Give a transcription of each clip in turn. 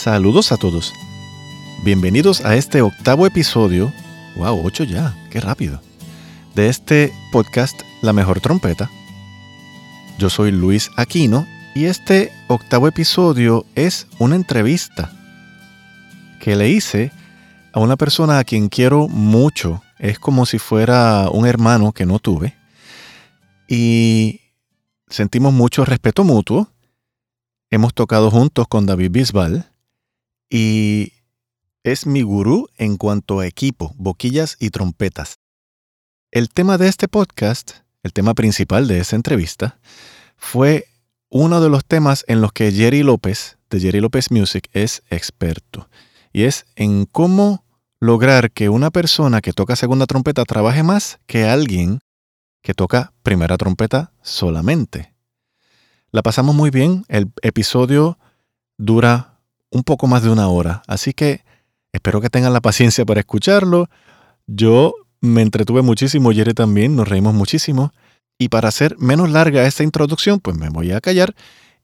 Saludos a todos. Bienvenidos a este octavo episodio. Wow, ocho ya, qué rápido. De este podcast La Mejor Trompeta. Yo soy Luis Aquino y este octavo episodio es una entrevista que le hice a una persona a quien quiero mucho. Es como si fuera un hermano que no tuve. Y sentimos mucho respeto mutuo. Hemos tocado juntos con David Bisbal y es mi gurú en cuanto a equipo, boquillas y trompetas. El tema de este podcast, el tema principal de esa entrevista, fue uno de los temas en los que Jerry López, de Jerry López Music, es experto. Y es en cómo lograr que una persona que toca segunda trompeta trabaje más que alguien que toca primera trompeta solamente. La pasamos muy bien. El episodio dura un poco más de una hora. Así que espero que tengan la paciencia para escucharlo. Yo me entretuve muchísimo, Jerry también, nos reímos muchísimo. Y para hacer menos larga esta introducción, pues me voy a callar.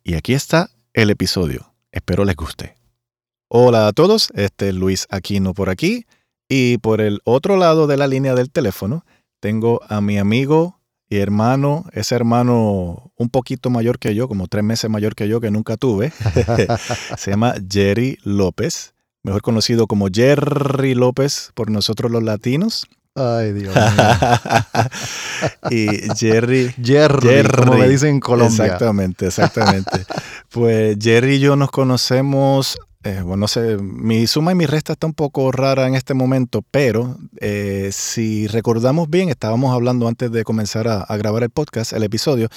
Y aquí está el episodio. Espero les guste. Hola a todos, este es Luis Aquino por aquí. Y por el otro lado de la línea del teléfono, tengo a mi amigo y hermano, ese hermano un poquito mayor que yo, como tres meses mayor que yo, que nunca tuve, se llama Jerry López, mejor conocido como Jerry López por nosotros los latinos. Ay, Dios y Jerry, Jerry, Jerry, como me dicen en Colombia. Exactamente, exactamente. pues Jerry y yo nos conocemos eh, bueno, no sé, mi suma y mi resta está un poco rara en este momento, pero eh, si recordamos bien, estábamos hablando antes de comenzar a, grabar el podcast, el episodio,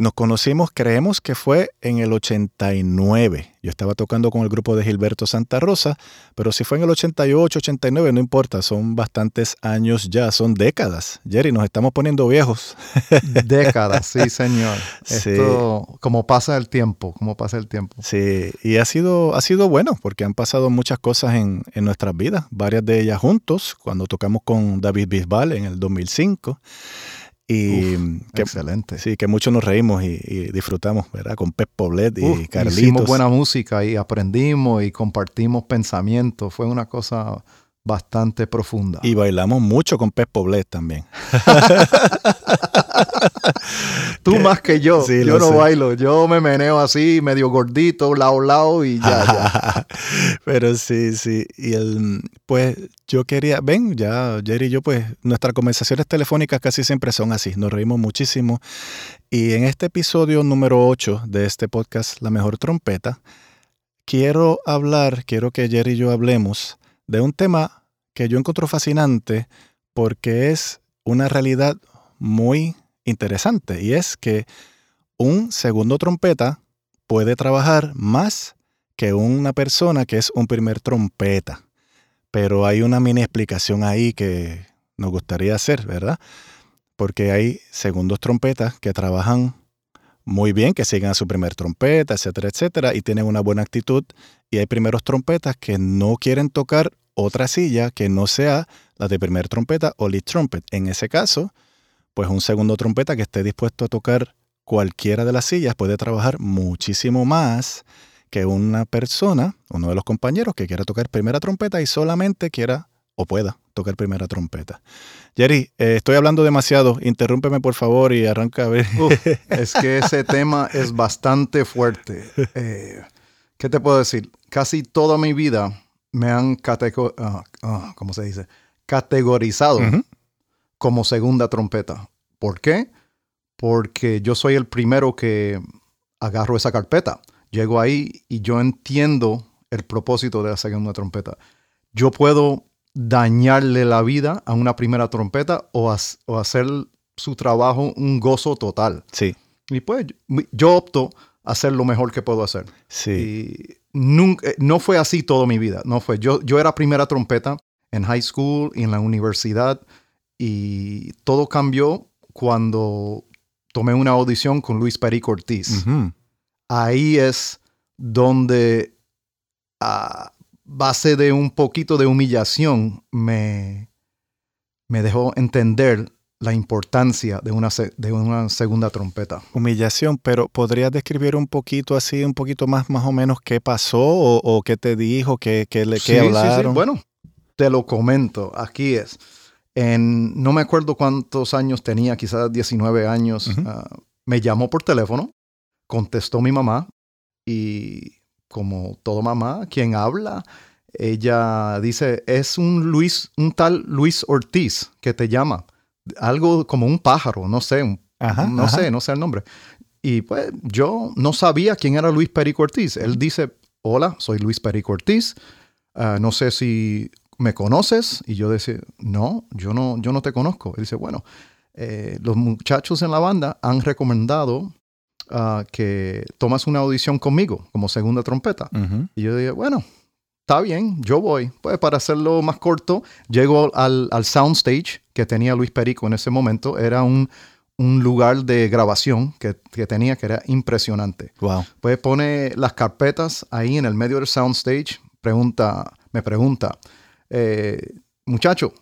nos conocimos, creemos que fue en el 89. Yo estaba tocando con el grupo de Gilberto Santa Rosa, pero si fue en el 88, 89, no importa, son bastantes años ya, son décadas. Jerry, nos estamos poniendo viejos. Décadas, sí, señor. Esto, como pasa el tiempo, como pasa el tiempo. Sí, y ha sido, ha sido bueno, porque han pasado muchas cosas en, en nuestras vidas, varias de ellas juntos, cuando tocamos con David Bisbal en el 2005. Y que, excelente. Sí, que muchos nos reímos y, disfrutamos, ¿verdad? Con Pep Poblet y Carlitos. Hicimos buena música y aprendimos y compartimos pensamientos. Fue una cosa bastante profunda. Y bailamos mucho con Pep Poblet también. Tú más que yo. yo no bailo. Yo me meneo así, medio gordito, lado lado y ya, ya. Pero sí, sí. Y el, pues yo quería, ven, ya Jerry y yo, pues nuestras conversaciones telefónicas casi siempre son así. Nos reímos muchísimo. Y en este episodio número 8 de este podcast, La Mejor Trompeta, quiero hablar, quiero que Jerry y yo hablemos de un tema que yo encuentro fascinante porque es una realidad muy interesante y es que un segundo trompeta puede trabajar más que una persona que es un primer trompeta. Pero hay una mini explicación ahí que nos gustaría hacer, ¿verdad? Porque hay segundos trompetas que trabajan muy bien, que siguen a su primer trompeta, etcétera, etcétera, y tienen una buena actitud. Y hay primeros trompetas que no quieren tocar otra silla que no sea la de primer trompeta o lead trumpet. En ese caso, pues un segundo trompeta que esté dispuesto a tocar cualquiera de las sillas puede trabajar muchísimo más que una persona, uno de los compañeros que quiera tocar primera trompeta y solamente quiera o pueda tocar primera trompeta. Jerry, eh, estoy hablando demasiado, interrúmpeme por favor y arranca a ver. es que ese tema es bastante fuerte. Eh, ¿Qué te puedo decir? Casi toda mi vida me han ah, ah, se dice? categorizado como segunda trompeta. ¿Por qué? Porque yo soy el primero que agarro esa carpeta. Llego ahí y yo entiendo el propósito de la segunda trompeta. Yo puedo dañarle la vida a una primera trompeta o, o hacer su trabajo un gozo total. Sí. Y pues yo opto hacer lo mejor que puedo hacer. Sí. Y nunca, eh, no fue así toda mi vida. No fue. Yo, yo era primera trompeta en high school y en la universidad. Y todo cambió cuando tomé una audición con Luis Perico Ortiz. Ahí es donde, a base de un poquito de humillación, me, me dejó entender la importancia de una, de una segunda trompeta. Humillación, pero ¿podrías describir un poquito así, un poquito más, más o menos qué pasó o, o qué te dijo, qué, qué, le- qué Sí, sí, sí. hablaron? Bueno, te lo comento. Aquí es. En, no me acuerdo cuántos años tenía, quizás 19 años. Ah, me llamó por teléfono, contestó mi mamá y como todo mamá, quien habla, ella dice, es un Luis, un tal Luis Ortiz que te llama. Algo como un pájaro, no sé, un Ajá, no ajá. sé, no sé el nombre. Y pues yo no sabía quién era Luis Perico Ortiz. Él dice, hola, soy Luis Perico Ortiz. Ah, no sé si me conoces. Y yo decía, no, yo no, yo no te conozco. Él dice, bueno, eh, los muchachos en la banda han recomendado ah, que tomas una audición conmigo como segunda trompeta. Y yo dije, bueno, está bien, yo voy. Pues para hacerlo más corto, llego al, al soundstage que tenía Luis Perico en ese momento. Era un, un lugar de grabación que, que tenía que era impresionante. Wow. Pues pone las carpetas ahí en el medio del soundstage. Pregunta, me pregunta, eh, muchacho,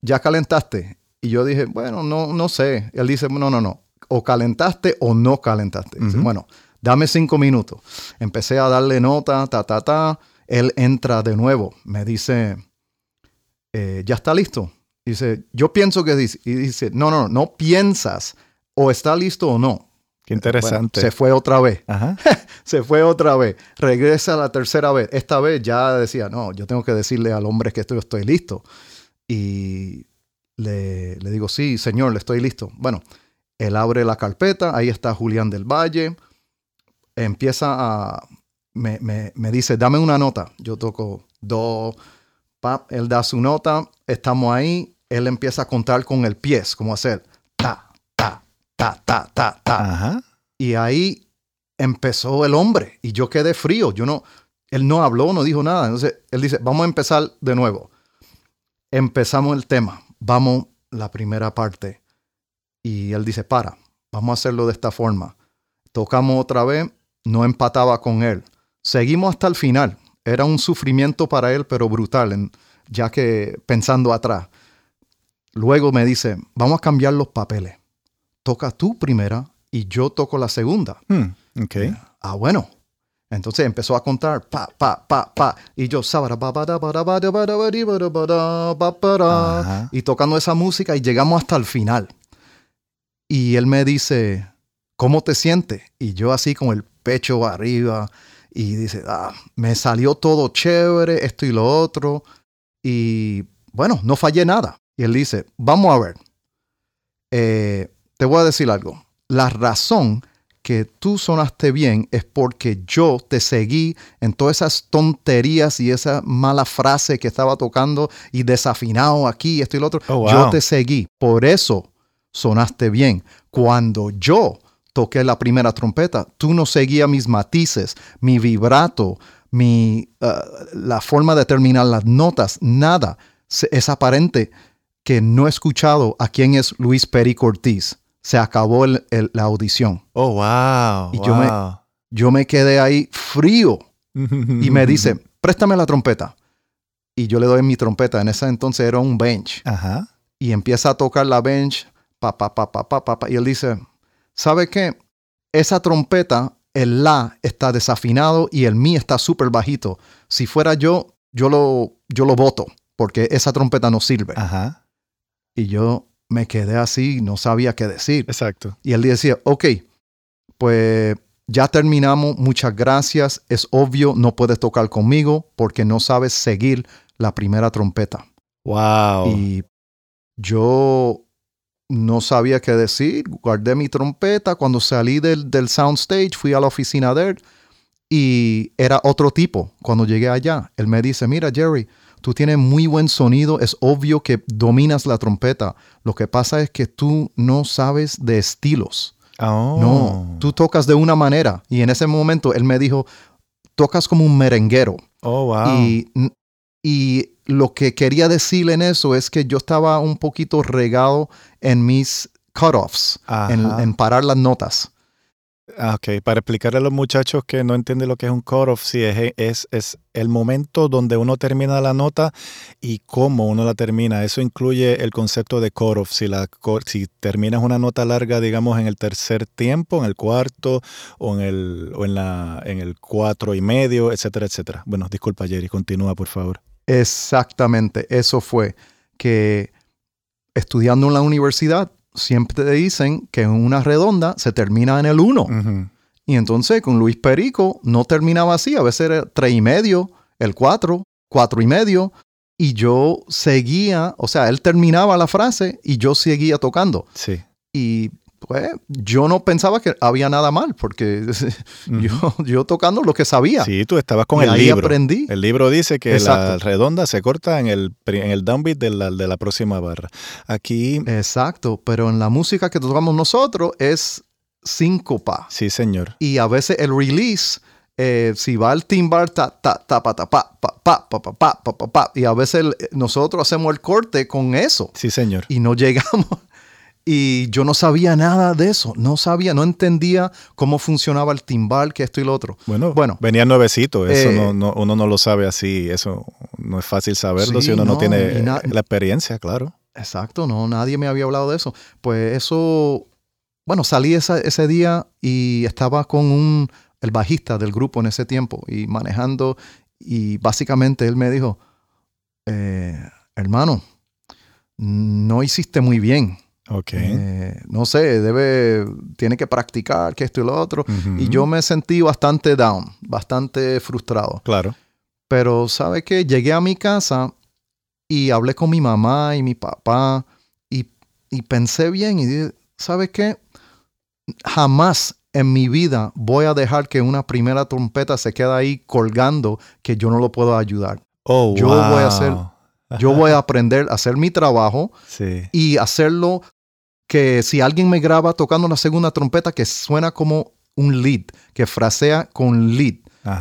¿ya calentaste? Y yo dije, bueno, no, no sé. Él dice, no, no, no. O calentaste o no calentaste. Bueno, dame cinco minutos. Empecé a darle nota, ta, ta, ta. Él entra de nuevo. Me dice, eh, ¿ya está listo? Dice, yo pienso que dice. Y dice, no, no, no piensas. O está listo o no. Qué interesante. Bueno, se fue otra vez. Ajá. Se fue otra vez. Regresa la tercera vez. Esta vez ya decía, no, yo tengo que decirle al hombre que estoy, estoy listo. Y le, le digo, sí, señor, le estoy listo. Bueno, él abre la carpeta, ahí está Julián del Valle. Empieza a... Me, me- me dice, dame una nota. Yo toco do, pap, él da su nota, estamos ahí, él empieza a contar con el pie, como hacer ta, ta, ta, ta, ta, ta. Ajá. Y ahí empezó el hombre y yo quedé frío. Yo no, él no habló, no dijo nada. Entonces él dice, vamos a empezar de nuevo. Empezamos el tema, vamos la primera parte. Y él dice, para, vamos a hacerlo de esta forma. Tocamos otra vez, no empataba con él. Seguimos hasta el final. Era un sufrimiento para él, pero brutal, en- ya que pensando atrás. Luego me dice, vamos a cambiar los papeles. Toca tú primera y yo toco la segunda. Hmm, Ok. Ah, bueno. Entonces empezó a contar pa, pa, pa, pa. Y yo. Ajá. y tocando esa música y llegamos hasta el final. Y él me dice, ¿cómo te sientes? Y yo así con el pecho arriba y dice, ah, me salió todo chévere, esto y lo otro. Y bueno, no fallé nada. Y él dice, vamos a ver, Eh, te voy a decir algo. La razón que tú sonaste bien es porque yo te seguí en todas esas tonterías y esa mala frase que estaba tocando y desafinado aquí, esto y lo otro. Oh, wow. Yo te seguí. Por eso sonaste bien. Cuando yo toqué la primera trompeta, tú no seguías mis matices, mi vibrato, mi, uh, la forma de terminar las notas, nada. Es aparente que no he escuchado a quién es Luis Perico Ortiz. Se acabó el- el- la audición. Oh, wow. Y yo me- wow. Yo me quedé ahí frío y me dice, préstame la trompeta. Y yo le doy mi trompeta. En ese entonces era un bench. Ajá. Y empieza a tocar la bench. Pa, pa, pa, pa, pa, pa, pa. Y él dice, ¿sabe qué? Esa trompeta, el la está desafinado y el mi está súper bajito. Si fuera yo, yo lo, yo lo voto porque esa trompeta no sirve. Ajá. Y yo me quedé así, no sabía qué decir. Exacto. Y él decía, ok, pues ya terminamos, muchas gracias. Es obvio, no puedes tocar conmigo porque no sabes seguir la primera trompeta. Wow. Y yo no sabía qué decir, guardé mi trompeta. Cuando salí del, del soundstage, fui a la oficina de él y era otro tipo. Cuando llegué allá, él me dice, mira Jerry, tú tienes muy buen sonido, es obvio que dominas la trompeta. Lo que pasa es que tú no sabes de estilos. Oh. No, tú tocas de una manera. Y en ese momento él me dijo, tocas como un merenguero. Oh, wow. Y, y lo que quería decir en eso es que yo estaba un poquito regado en mis cutoffs, en, en parar las notas. Ah, ok, para explicarle a los muchachos que no entienden lo que es un cut-off, sí, es, es, es el momento donde uno termina la nota y cómo uno la termina. Eso incluye el concepto de cut-off. Si, la, si terminas una nota larga, digamos, en el tercer tiempo, en el cuarto o en el, o en la, en el cuatro y medio, etcétera, etcétera. Bueno, disculpa, Jerry, continúa, por favor. Exactamente, eso fue que estudiando en la universidad siempre te dicen que en una redonda se termina en el 1. Ujú. Y entonces con Luis Perico no terminaba así, a veces era tres y medio, el cuatro, cuatro y medio, y yo seguía, o sea, él terminaba la frase y yo seguía tocando. Sí. Y pues yo no pensaba que había nada mal, porque yo, yo tocando lo que sabía. Sí, tú estabas con Y el ahí libro. aprendí. El libro dice que la redonda se corta en el, en el downbeat de la, de la próxima barra. Aquí, Exacto, pero en la música que tocamos nosotros es síncopa. sí, señor. Y a veces el release, eh, si va el timbar, ta, ta, ta, pa, ta, pa, pa, pa, pa, pa, pa, pa, pa, pa, y a veces el- nosotros hacemos el corte con eso Sí, señor. y no llegamos. Y yo no sabía nada de eso, no sabía, no entendía cómo funcionaba el timbal, que esto y lo otro. Bueno, Bueno, venía nuevecito, eso eh, no, no- uno no lo sabe así, eso no es fácil saberlo Sí, si uno no, no, tiene la experiencia, claro. Exacto, no, nadie me había hablado de eso. Pues eso, bueno, salí esa- ese día y estaba con un, el bajista del grupo en ese tiempo y manejando y básicamente él me dijo, eh, hermano, no hiciste muy bien. Ok. Eh, no sé, debe, tiene que practicar, que esto y lo otro. Y yo me sentí bastante down, bastante frustrado. Claro. Pero, ¿sabe qué? Llegué a mi casa y hablé con mi mamá y mi papá y, y pensé bien y dije, ¿sabe qué? Jamás en mi vida voy a dejar que una primera trompeta se quede ahí colgando que yo no lo puedo ayudar. Oh, Yo voy a hacer- wow. Yo voy a aprender a hacer mi trabajo Sí. y hacerlo que si alguien me graba tocando la segunda trompeta que suena como un lead, que frasea con lead,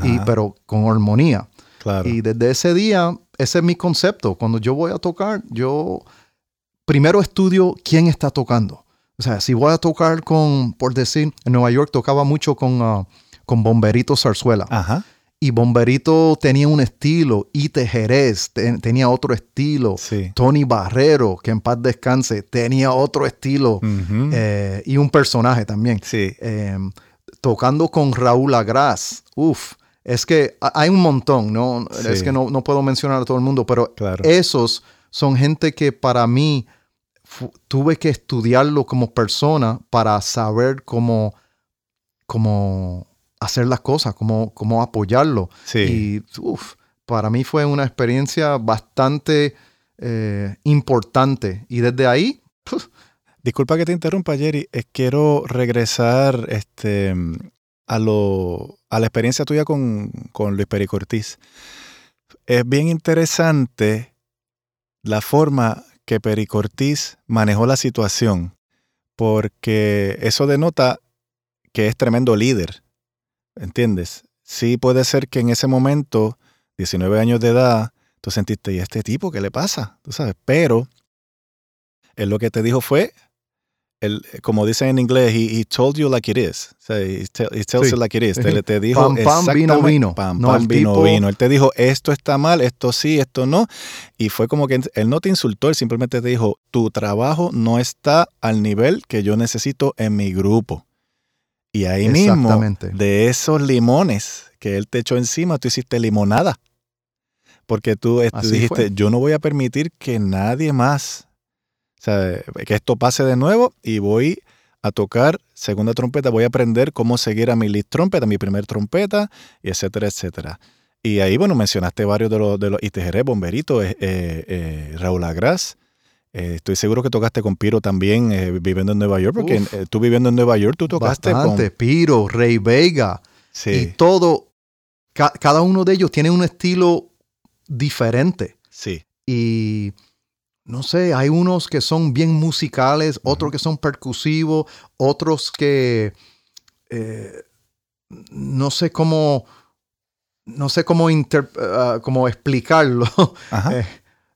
y, pero con armonía. claro. Y desde ese día, ese es mi concepto. Cuando yo voy a tocar, yo primero estudio quién está tocando. O sea, si voy a tocar con, por decir, en Nueva York tocaba mucho con, ah, con Bomberito Zarzuela. Ajá. Y Bomberito tenía un estilo, Ite Jerez te- tenía otro estilo. Sí. Tony Barrero, que en paz descanse, tenía otro estilo. Eh, y un personaje también sí. eh, tocando con Raúl Agras. Uf, es que ha- hay un montón, ¿no? Sí. Es que no, no puedo mencionar a todo el mundo, pero Claro. esos son gente que para mí tuve que estudiarlo como persona para saber cómo, cómo hacer las cosas, cómo, cómo apoyarlo. Sí. Y uf, para mí fue una experiencia bastante eh, importante. Y desde ahí, puf, Disculpa que te interrumpa, Jerry. Eh, quiero regresar este, a, lo, a la experiencia tuya con, con Luis Perico Ortiz. Es bien interesante la forma que Perico Ortiz manejó la situación, porque eso denota que es tremendo líder. ¿Entiendes? Sí puede ser que en ese momento, 19 años de edad, tú sentiste, ¿y a este tipo qué le pasa? Tú sabes, pero él lo que te dijo fue, él, como dicen en inglés, he, he told you like it is. O sea, he, tell- he tells Sí. you like it is. Te, te dijo Pam, pam, vino, vino. Pam, No, pam, vino, tipo- vino. Él te dijo, esto está mal, esto sí, esto no. Y fue como que él no te insultó, él simplemente te dijo, tu trabajo no está al nivel que yo necesito en mi grupo. Y ahí mismo, de esos limones que él te echó encima, tú hiciste limonada. Porque tú, Así dijiste, fue. yo no voy a permitir que nadie más, o sea, que esto pase de nuevo y voy a tocar segunda trompeta, voy a aprender cómo seguir a mi lead trompeta, mi primer trompeta, y etcétera, etcétera. Y ahí, bueno, mencionaste varios de los, de los ITGR, Bomberito, eh, eh, eh, Raúl Agras. Eh, estoy seguro que tocaste con Piro también eh, viviendo en Nueva York, porque Uf. eh, tú viviendo en Nueva York, tú tocaste bastante. con... Piro, Rey Vega. Y todo, ca- cada uno de ellos tiene un estilo diferente. sí, Y no sé, hay unos que son bien musicales, otros que son percusivos, otros que eh, no sé cómo, no sé cómo, ah, cómo explicarlo. Eh,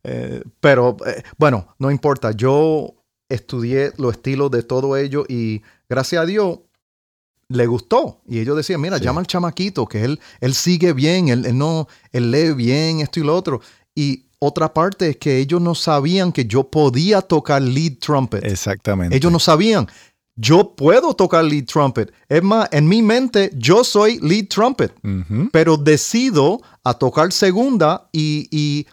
eh, pero bueno, no importa. Yo estudié los estilos de todo ello y gracias a Dios le gustó. Y ellos decían, mira, llama al chamaquito, que él, él sigue bien, él, él, no, él lee bien, esto y lo otro. Y otra parte es que ellos no sabían que yo podía tocar lead trumpet. Exactamente. Ellos no sabían. Yo puedo tocar lead trumpet. Es más, en mi mente yo soy lead trumpet, pero decido a tocar segunda y, y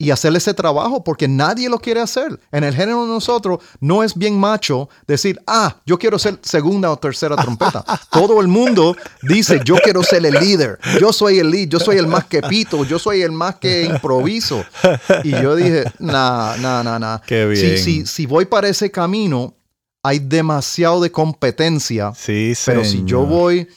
y hacer ese trabajo porque nadie lo quiere hacer. En el género de nosotros no es bien macho decir, ah, yo quiero ser segunda o tercera trompeta. Todo el mundo dice, yo quiero ser el líder, yo soy el lead, yo soy el más que pito, yo soy el más que improviso. Y yo dije, nah, nah, nah, nah. Qué bien. Si, si, voy para ese camino, hay demasiado de competencia. Sí, Pero si yo voy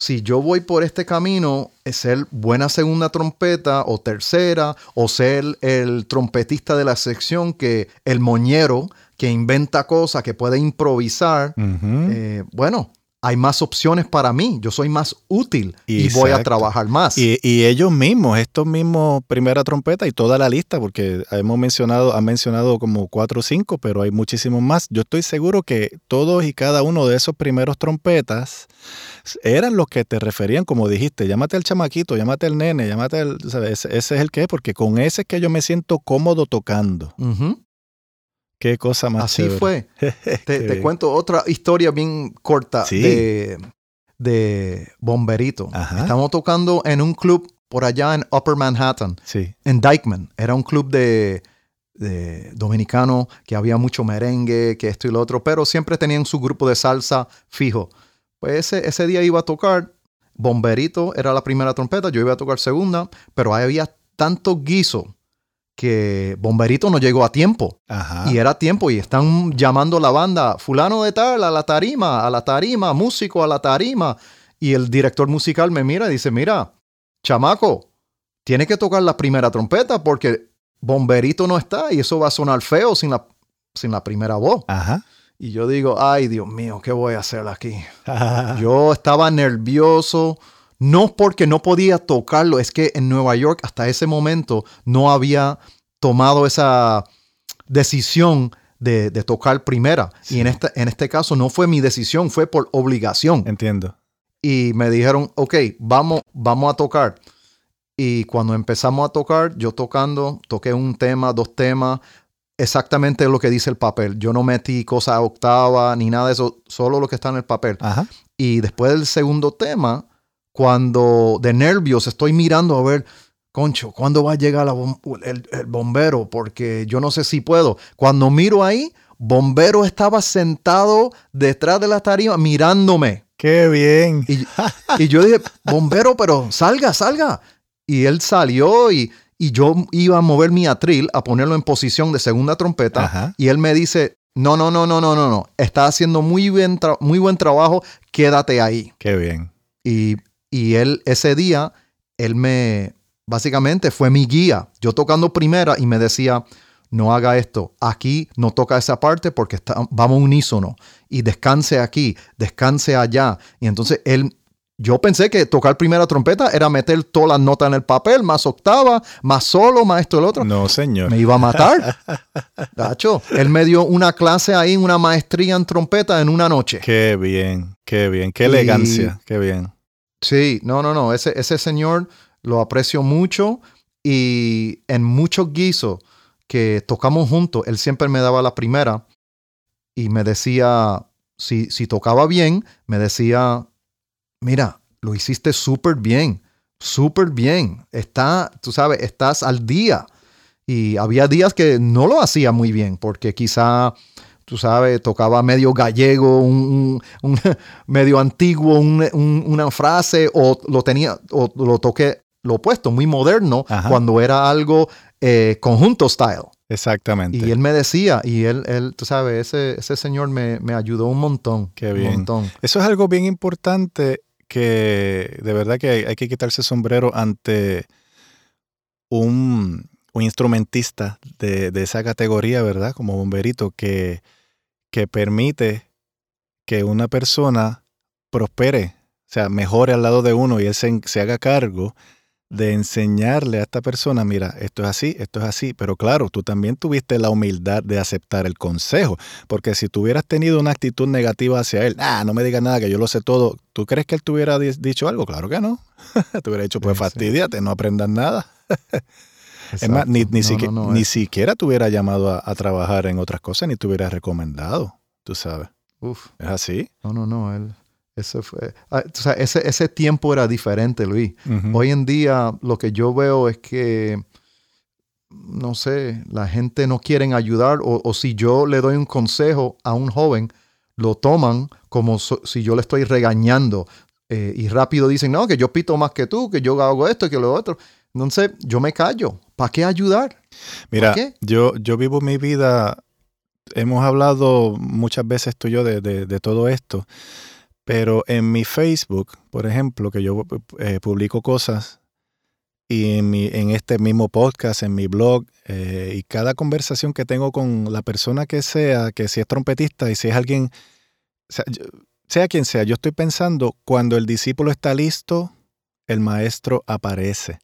si yo voy por este camino, es ser buena segunda trompeta o tercera, o ser el trompetista de la sección que el moñero que inventa cosas, que puede improvisar, eh, bueno, hay más opciones para mí, yo soy más útil y voy a trabajar más. Y, ellos mismos, estos mismos primera trompeta y toda la lista, porque hemos mencionado, han mencionado como cuatro o cinco, pero hay muchísimos más. Yo estoy seguro que todos y cada uno de esos primeros trompetas eran los que te referían, como dijiste, llámate al chamaquito, llámate al nene, llámate al, ese, es el que es, porque con ese es que yo me siento cómodo tocando. Qué cosa más. Así fue. te, cuento otra historia bien corta de, de Bomberito. Estamos tocando en un club por allá en Upper Manhattan, sí. en Dykeman. Era un club de, de dominicano que había mucho merengue, que esto y lo otro, pero siempre tenían su grupo de salsa fijo. Pues ese, ese día iba a tocar, Bomberito era la primera trompeta, yo iba a tocar segunda, pero había tanto guiso que Bomberito no llegó a tiempo. Y era tiempo y están llamando la banda, fulano de tal, a la tarima, a la tarima, músico a la tarima. Y el director musical me mira y dice, mira, chamaco, tiene que tocar la primera trompeta porque Bomberito no está y eso va a sonar feo sin la, sin la primera voz. Y yo digo, ay Dios mío, ¿qué voy a hacer aquí? yo estaba nervioso no porque no podía tocarlo, es que en Nueva York hasta ese momento no había tomado esa decisión de, tocar primera. Y en este, en este caso no fue mi decisión, fue por obligación. Entiendo. Y me dijeron, ok, vamos, vamos a tocar. Y cuando empezamos a tocar, yo tocando, toqué un tema, dos temas, exactamente lo que dice el papel. Yo no metí cosas octava ni nada de eso, solo lo que está en el papel. Y después del segundo tema, cuando de nervios estoy mirando a ver, concho, ¿cuándo va a llegar el, bombero? Porque yo no sé si puedo. Cuando miro ahí, bombero estaba sentado detrás de la tarima mirándome. Qué bien. Y, yo dije, bombero, pero salga, salga. Y él salió y, yo iba a mover mi atril, a ponerlo en posición de segunda trompeta. Y él me dice, no, no, no, no, no, no, no. Está haciendo muy, bien muy buen trabajo, quédate ahí. Qué bien. Y y él, ese día, él me, básicamente fue mi guía. Yo tocando primera y me decía, no haga esto, aquí no toca esa parte porque está, vamos unísono. Y descanse aquí, descanse allá. Y entonces él, yo pensé que tocar primera trompeta era meter todas las notas en el papel, más octava, más solo, más esto y el otro. No, señor. Me iba a matar. Dacho, él me dio una clase ahí, una maestría en trompeta en una noche. Qué bien, qué bien, qué elegancia, qué bien. Sí, no, no, no. Ese, ese señor lo aprecio mucho y en muchos guisos que tocamos juntos, él siempre me daba la primera y me decía, si, si tocaba bien, me decía, mira, lo hiciste súper bien, súper bien. Está, tú sabes, estás al día. Y había días que no lo hacía muy bien porque quizá tú sabes, tocaba medio gallego, un, medio antiguo, una frase, o lo tenía, o lo toqué lo opuesto, muy moderno, cuando era algo eh, conjunto style. Exactamente. Y él me decía, y él, él tú sabes, ese, ese señor me, ayudó un montón. Qué bien. Un montón. Eso es algo bien importante que de verdad que hay, hay que quitarse sombrero ante un, un instrumentista de, de, esa categoría, ¿verdad? Como bomberito, que, que permite que una persona prospere, o sea, mejore al lado de uno y él se, se haga cargo de enseñarle a esta persona, mira, esto es así, esto es así, pero claro, tú también tuviste la humildad de aceptar el consejo, porque si tú hubieras tenido una actitud negativa hacia él, ah, no me digas nada, que yo lo sé todo, ¿tú crees que él te hubiera dicho algo? Claro que no. te hubiera dicho, pues fastidiate, no aprendas nada. es más, ni, ni, ni siquiera te hubiera llamado a, a, trabajar en otras cosas, ni te hubiera recomendado, tú sabes. Uf. ¿Es así? No, no, no, él... Ese, fue, ah, o sea, ese, ese, tiempo era diferente, Luis. Hoy en día lo que yo veo es que, no sé, la gente no quiere ayudar o, o si yo le doy un consejo a un joven, lo toman como si yo le estoy regañando eh, y rápido dicen, no, que yo pito más que tú, que yo hago esto, que lo otro. Entonces yo me callo. ¿Para qué ayudar? Mira, Yo, yo vivo mi vida, hemos hablado muchas veces tú y yo de, de, de todo esto. Pero en mi Facebook, por ejemplo, que yo eh, publico cosas, y en, mi, en este mismo podcast, en mi blog, eh, y cada conversación que tengo con la persona que sea, que si es trompetista y si es alguien, sea, sea quien sea, yo estoy pensando, cuando el discípulo está listo, el maestro aparece.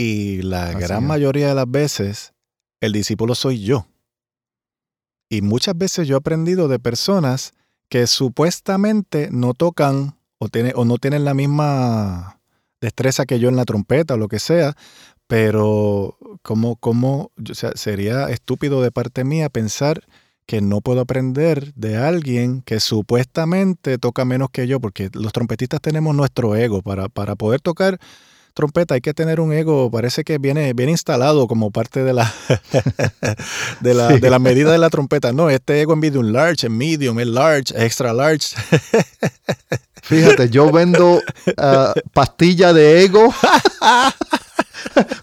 Y la gran mayoría de las veces, el discípulo soy yo. Y muchas veces yo he aprendido de personas que supuestamente no tocan o, tiene, o no tienen la misma destreza que yo en la trompeta o lo que sea, pero como, como o sea, sería estúpido de parte mía pensar que no puedo aprender de alguien que supuestamente toca menos que yo, porque los trompetistas tenemos nuestro ego para, para poder tocar trompeta hay que tener un ego, parece que viene bien instalado como parte de la, de, la de la medida de la trompeta. No, este ego en un large, en medium, en large, extra large. Fíjate, yo vendo uh, pastilla de ego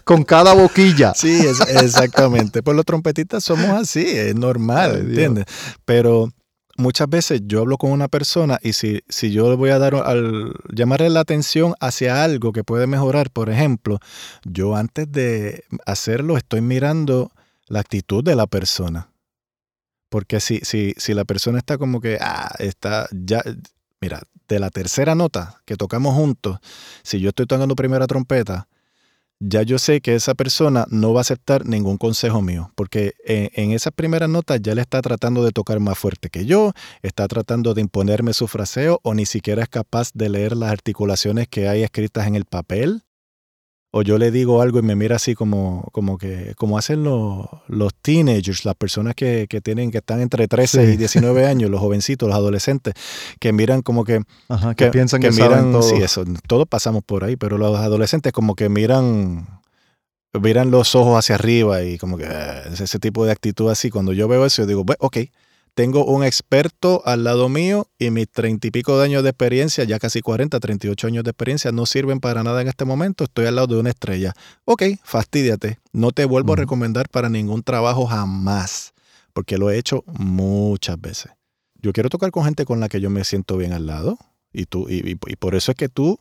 con cada boquilla. Sí, exactamente. Pues los trompetistas somos así, es normal, ¿entiendes? Pero muchas veces yo hablo con una persona y si, si yo le voy a dar al llamarle la atención hacia algo que puede mejorar, por ejemplo, yo antes de hacerlo estoy mirando la actitud de la persona. Porque si, si, si la persona está como que, ah, está ya, mira, de la tercera nota que tocamos juntos, si yo estoy tocando primera trompeta, ya yo sé que esa persona no va a aceptar ningún consejo mío, porque en, esas primeras notas ya le está tratando de tocar más fuerte que yo, está tratando de imponerme su fraseo o ni siquiera es capaz de leer las articulaciones que hay escritas en el papel o yo le digo algo y me mira así como, como que, como hacen los, los teenagers, las personas que, que, tienen, que están entre 13 y 19 años, los jovencitos, los adolescentes, que miran como que, que, piensan que, miran, todo. sí, eso, todos pasamos por ahí, pero los adolescentes como que miran, miran los ojos hacia arriba y como que ah, ese tipo de actitud así. Cuando yo veo eso, yo digo, bueno, ok, tengo un experto al lado mío y mis treinta y pico de años de experiencia, ya casi 40, 38 años de experiencia, no sirven para nada en este momento. Estoy al lado de una estrella. Ok, fastidiate. No te vuelvo a recomendar para ningún trabajo jamás, porque lo he hecho muchas veces. Yo quiero tocar con gente con la que yo me siento bien al lado. Y, tú, y, por eso es que tú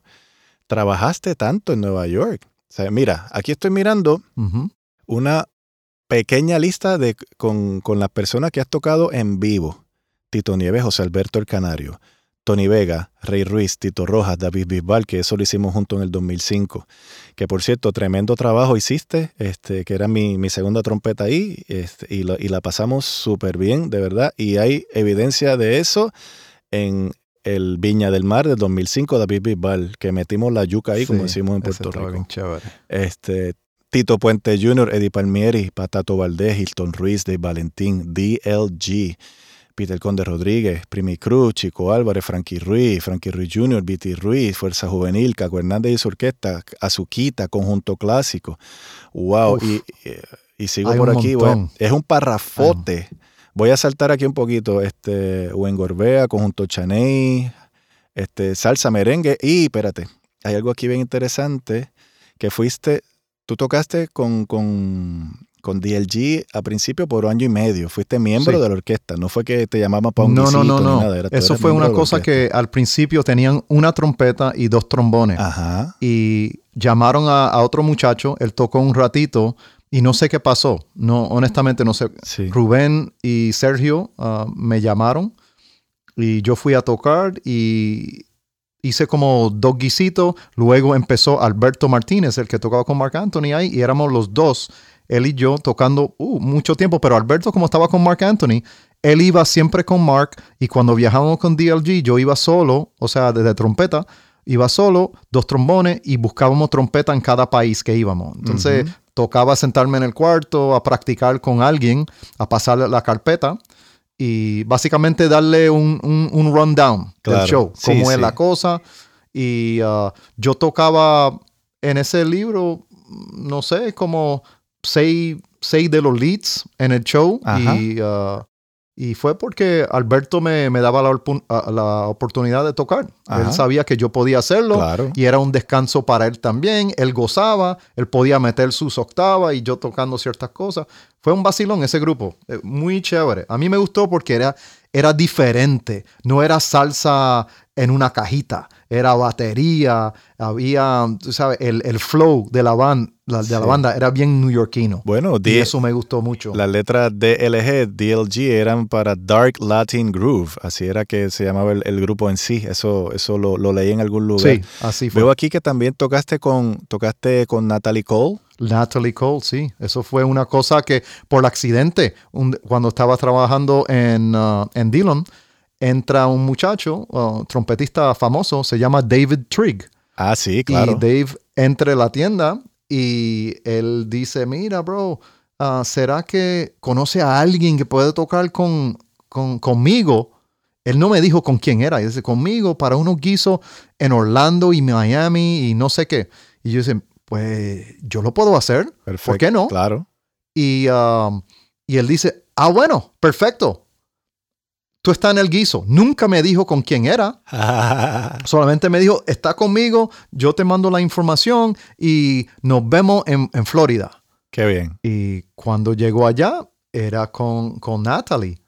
trabajaste tanto en Nueva York. O sea, mira, aquí estoy mirando una pequeña lista de, con, con las personas que has tocado en vivo. Tito Nieves, José Alberto el Canario, Tony Vega, Rey Ruiz, Tito Rojas, David Bisbal, que eso lo hicimos juntos en el 2005. Que por cierto, tremendo trabajo hiciste, este, que era mi, mi segunda trompeta ahí, este, y, y, la pasamos súper bien, de verdad. Y hay evidencia de eso en el Viña del Mar del 2005, David Bisbal, que metimos la yuca ahí, como decimos en Puerto Rico. Este, Tito Puente Jr., Eddie Palmieri, Patato Valdés, Hilton Ruiz, de Valentín, DLG, Peter Conde Rodríguez, Primi Cruz, Chico Álvarez, Frankie Ruiz, Frankie Ruiz Jr., Viti Ruiz, Fuerza Juvenil, Caco Hernández y su orquesta, Azuquita, Conjunto Clásico. ¡Wow! y, y, sigo por aquí. es un parrafote. Voy a saltar aquí un poquito. Este, Wen Gorbea, Conjunto Chaney, este, Salsa Merengue. Y espérate, hay algo aquí bien interesante que fuiste Tú tocaste con, con, con, DLG a principio por un año y medio. Fuiste miembro de la orquesta. No fue que te llamaban para un No, no, no, no. Eso fue una cosa que al principio tenían una trompeta y dos trombones. Ajá. Y llamaron a, otro muchacho. Él tocó un ratito, y no sé qué pasó. No, honestamente no sé. Sí. Rubén y Sergio ah, me llamaron y yo fui a tocar y hice como dos guisitos. Luego empezó Alberto Martínez, el que tocaba con Mark Anthony ahí, y éramos los dos, él y yo, tocando uh, mucho tiempo. Pero Alberto, como estaba con Mark Anthony, él iba siempre con Mark y cuando viajábamos con DLG, yo iba solo, o sea, desde trompeta, iba solo, dos trombones y buscábamos trompeta en cada país que íbamos. Entonces tocaba sentarme en el cuarto a practicar con alguien, a pasar la carpeta y básicamente darle un, un, rundown Claro. del show, Sí, cómo es la cosa. Y uh, yo tocaba en ese libro, no sé, como seis, seis de los leads en el show. Ajá. Y, uh, y fue porque Alberto me, me daba la, la oportunidad de tocar. Ajá. Él sabía que yo podía hacerlo Claro. y era un descanso para él también. Él gozaba, él podía meter sus octavas y yo tocando ciertas cosas. Fue un vacilón ese grupo, eh, muy chévere. A mí me gustó porque era, era diferente, no era salsa en una cajita, era batería, había, tú sabes, el, el flow de la, ban- la- de la banda era bien neoyorquino. Bueno, Y eso me gustó mucho. las letras DLG, DLG eran para Dark Latin Groove, así era que se llamaba el, el grupo en sí. Eso, eso lo, lo leí en algún lugar. sí, así fue. Veo aquí que también tocaste con, tocaste con Natalie Cole. Natalie Cole, sí. Eso fue una cosa que por accidente, un- cuando estaba trabajando en, uh, en Dillon, entra un muchacho, uh, trompetista famoso, se llama David Trigg. Ah, sí, claro. Y Dave entra en la tienda y él dice, mira, bro, ah, ¿será que conoce a alguien que puede tocar con, con- conmigo? Él no me dijo con quién era. Él dice, conmigo para unos guisos en Orlando y Miami y no sé qué. Y yo dice, pues yo lo puedo hacer. Perfecto. ¿Por qué no? Claro. Y, um, y él dice, ah, bueno, perfecto. Tú estás en el guiso. Nunca me dijo con quién era. Solamente me dijo, está conmigo, yo te mando la información y nos vemos en, en Florida. Qué bien. Y cuando llegó allá, era con, con Natalie.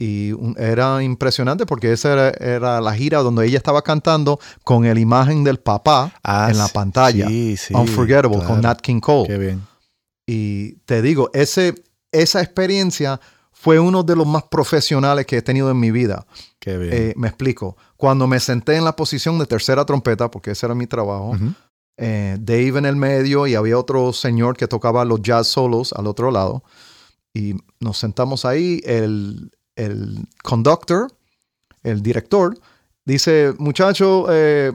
Y un- era impresionante porque esa era, era la gira donde ella estaba cantando con la imagen del papá Ah, en la pantalla. Sí, sí. Unforgettable claro. con Nat King Cole. Qué bien. Y te digo, ese, esa experiencia fue uno de los más profesionales que he tenido en mi vida. Qué bien. Eh, me explico. Cuando me senté en la posición de tercera trompeta, porque ese era mi trabajo, eh, Dave en el medio y había otro señor que tocaba los jazz solos al otro lado. Y nos sentamos ahí. El, el conductor, el director, dice, muchacho, eh,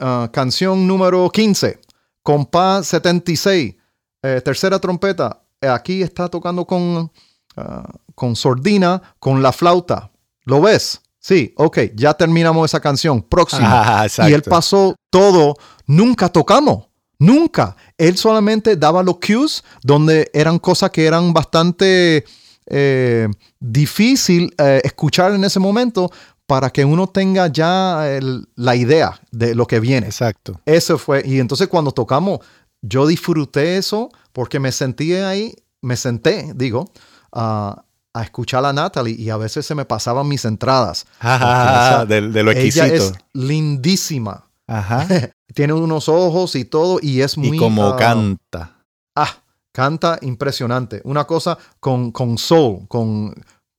ah, canción número 15, compás 76, eh, tercera trompeta. Aquí está tocando con, ah, con sordina, con la flauta. ¿Lo ves? Sí, ok, ya terminamos esa canción. Próxima. Ah. Y él pasó todo, nunca tocamos, nunca. Él solamente daba los cues donde eran cosas que eran bastante eh, difícil eh, escuchar en ese momento para que uno tenga ya el- la idea de lo que viene. Exacto. Eso fue, y entonces cuando tocamos, yo disfruté eso porque me sentí ahí, me senté, digo, a- a escuchar a Natalie y a veces se me pasaban mis entradas. Ajá, esa- de, de lo Ella exquisito. es lindísima. Ajá. Tiene unos ojos y todo y es muy... y como ah, canta. Ah, canta impresionante. Una cosa con, con soul, con...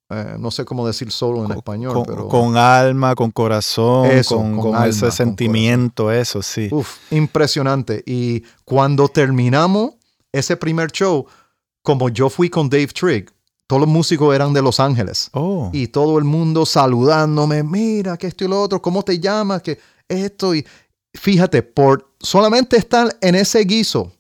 eh, no sé cómo decir soul en Con- español, con, pero... con alma, con corazón, Eso, con, con con alma, ese sentimiento, eso sí. Uf, impresionante. Y cuando terminamos ese primer show, como yo fui con Dave Trigg, todos los músicos eran de Los Ángeles. Oh, Y todo el mundo saludándome, mira, que esto y lo otro, ¿cómo te llamas? Que esto y fíjate, por solamente estar en ese guiso,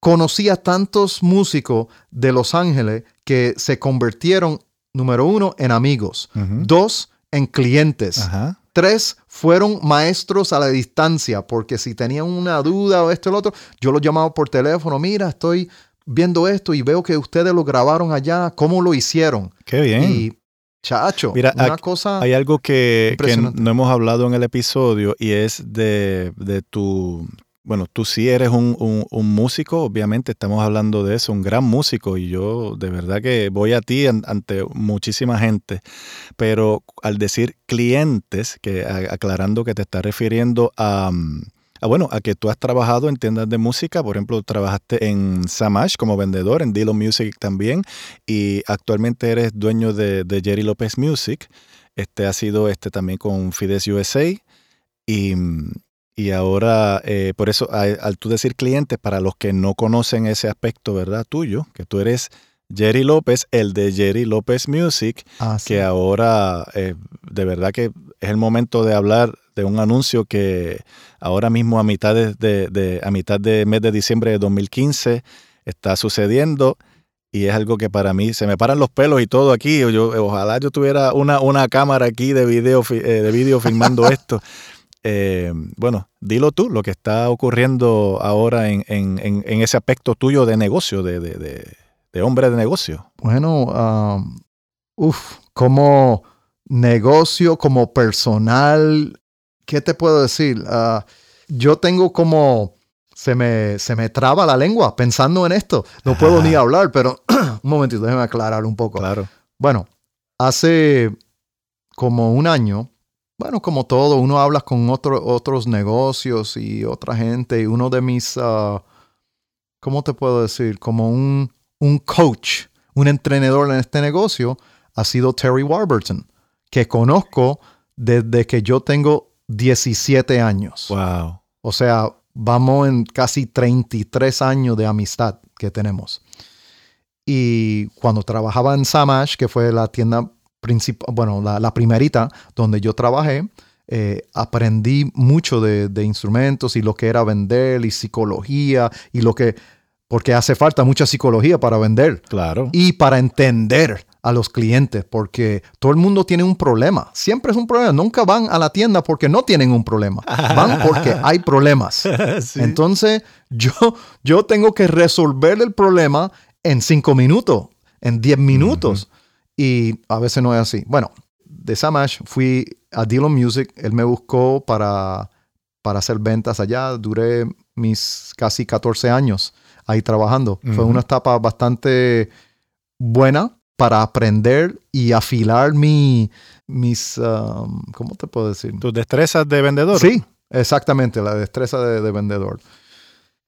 conocí a tantos músicos de Los Ángeles que se convirtieron, número uno, en amigos, dos, en clientes. Tres fueron maestros a la distancia, porque si tenían una duda o esto y lo otro, yo los llamaba por teléfono, mira, estoy viendo esto y veo que ustedes lo grabaron allá, ¿cómo lo hicieron? Qué bien. Y, chacho, Mira, una aquí- cosa... Hay algo que, que no hemos hablado en el episodio y es de, de tu... Bueno, tú sí eres un, un- un músico, obviamente estamos hablando de eso, un gran músico y yo de verdad que voy a ti an- ante muchísima gente, pero al decir clientes, que aclarando que te estás refiriendo a, mm, Ah, bueno, a que tú has trabajado en tiendas de música, por ejemplo, trabajaste en Samash como vendedor, en Dilo Music también, y actualmente eres dueño de, Jerry López Music. Este ha sido este también con Fides USA. Y, y ahora, eh, por eso, al, tú decir clientes, para los que no conocen ese aspecto, ¿verdad? Tuyo, que tú eres Jerry López, el de Jerry López Music, ah, que ahora eh, de verdad que es el momento de hablar de un anuncio que ahora mismo a mitad de, a mitad de mes de diciembre de 2015 está sucediendo y es algo que para mí se me paran los pelos y todo aquí. Yo, ojalá yo tuviera una, una cámara aquí de video, eh, de video filmando esto. Eh, bueno, dilo tú, lo que está ocurriendo ahora en, ese aspecto tuyo de negocio, de, hombre de negocio. Bueno, um, uff, como negocio, como personal, ¿qué te puedo decir? Ah, yo tengo como, se me, se me traba la lengua pensando en esto. No puedo ni hablar, pero un momentito, déjame aclarar un poco. Claro. Bueno, hace como un año, bueno, como todo, uno habla con otros negocios y otra gente. Y uno de mis, uh, ¿cómo te puedo decir? Como un, un coach, un entrenador en este negocio ha sido Terry Warburton, que conozco desde que yo tengo 17 años. Wow. O sea, vamos en casi 33 años de amistad que tenemos. Y cuando trabajaba en Samash, que fue la tienda principal, bueno, la, primerita donde yo trabajé, eh, aprendí mucho de, de, instrumentos y lo que era vender y psicología y lo que, porque hace falta mucha psicología para vender. Claro. Y para entender a los clientes porque todo el mundo tiene un problema. Siempre es un problema. Nunca van a la tienda porque no tienen un problema. Van porque hay problemas. Entonces, yo, yo tengo que resolver el problema en cinco minutos, en diez minutos. Y a veces no es así. Bueno, de Samash fui a Dillon Music. Él me buscó para, para hacer ventas allá. Duré mis casi 14 años ahí trabajando. Fue una etapa bastante buena para aprender y afilar mi, mis, um, ¿cómo te puedo decir? Tus destrezas de vendedor. Sí, exactamente, la destreza de, vendedor.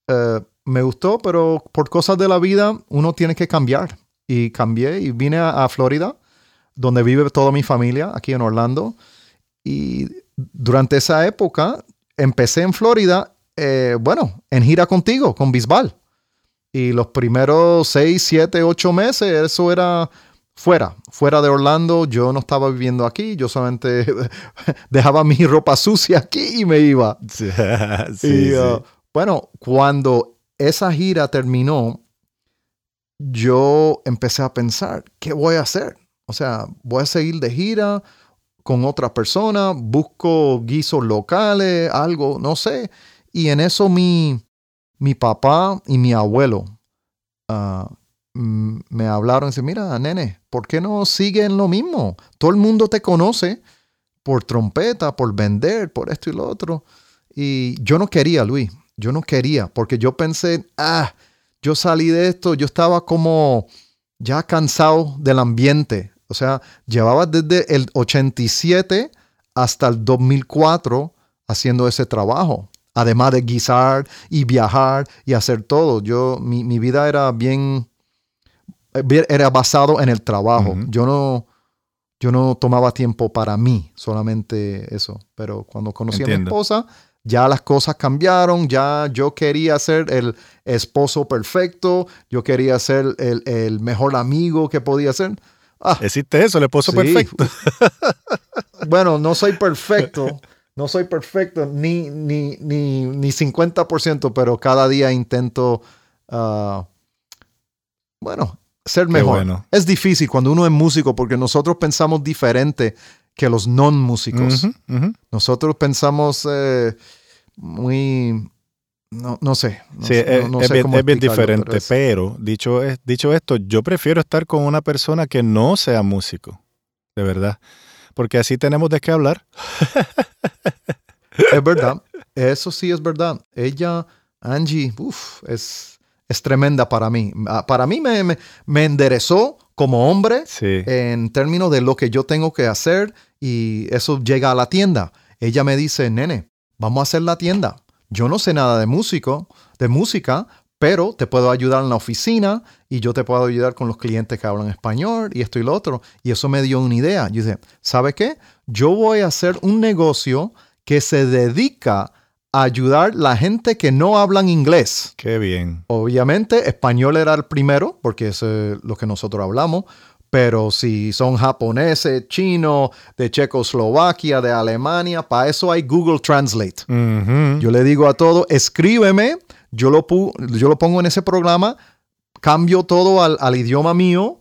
Eh, me gustó, pero por cosas de la vida uno tiene que cambiar. Y cambié y vine a, Florida, donde vive toda mi familia, aquí en Orlando. Y durante esa época empecé en Florida, eh, bueno, en gira contigo, con Bisbal. Y los primeros seis, siete, ocho meses, eso era fuera, fuera de Orlando. Yo no estaba viviendo aquí, yo solamente dejaba mi ropa sucia aquí y me iba. Sí, uh, Bueno, cuando esa gira terminó, yo empecé a pensar, ¿qué voy a hacer? O sea, voy a seguir de gira con otra persona, busco guisos locales, algo, no sé. Y en eso mi, mi papá y mi abuelo ah, me hablaron y dice, mira, nene, ¿por qué no siguen lo mismo? Todo el mundo te conoce por trompeta, por vender, por esto y lo otro. Y yo no quería, Luis, yo no quería, porque yo pensé, ah, yo salí de esto, yo estaba como ya cansado del ambiente. O sea, llevaba desde el 87 hasta el 2004 haciendo ese trabajo además de guisar y viajar y hacer todo. Yo, mi, vida era bien, eh, era basado en el trabajo. Yo no, yo no tomaba tiempo para mí, solamente eso. Pero cuando conocí a mi esposa, ya las cosas cambiaron, ya yo quería ser el esposo perfecto, yo quería ser el, mejor amigo que podía ser. Ah, ¿Existe eso, el esposo perfecto? bueno, no soy perfecto. No soy perfecto, ni, ni, ni, ni 50%, pero cada día intento, ah, bueno, ser mejor. Es difícil cuando uno es músico porque nosotros pensamos diferente que los non músicos. Nosotros pensamos eh, muy, no, sé. sí, es, bien, diferente, pero, dicho, dicho esto, yo prefiero estar con una persona que no sea músico, de verdad porque así tenemos de qué hablar. es verdad, eso sí es verdad. Ella, Angie, es, es tremenda para mí. Ah, para mí me, me, enderezó como hombre en términos de lo que yo tengo que hacer y eso llega a la tienda. Ella me dice, nene, vamos a hacer la tienda. yo no sé nada de músico, de música, pero te puedo ayudar en la oficina y yo te puedo ayudar con los clientes que hablan español y esto y lo otro. Y eso me dio una idea. Yo dije, ¿sabe qué? Yo voy a hacer un negocio que se dedica a ayudar a la gente que no hablan inglés. Qué bien. Obviamente, español era el primero, porque es lo que nosotros hablamos. Pero si son japoneses, chinos, de Checoslovaquia, de Alemania, para eso hay Google Translate. Yo le digo a todo, escríbeme yo lo, yo lo pongo en ese programa, cambio todo al, idioma mío,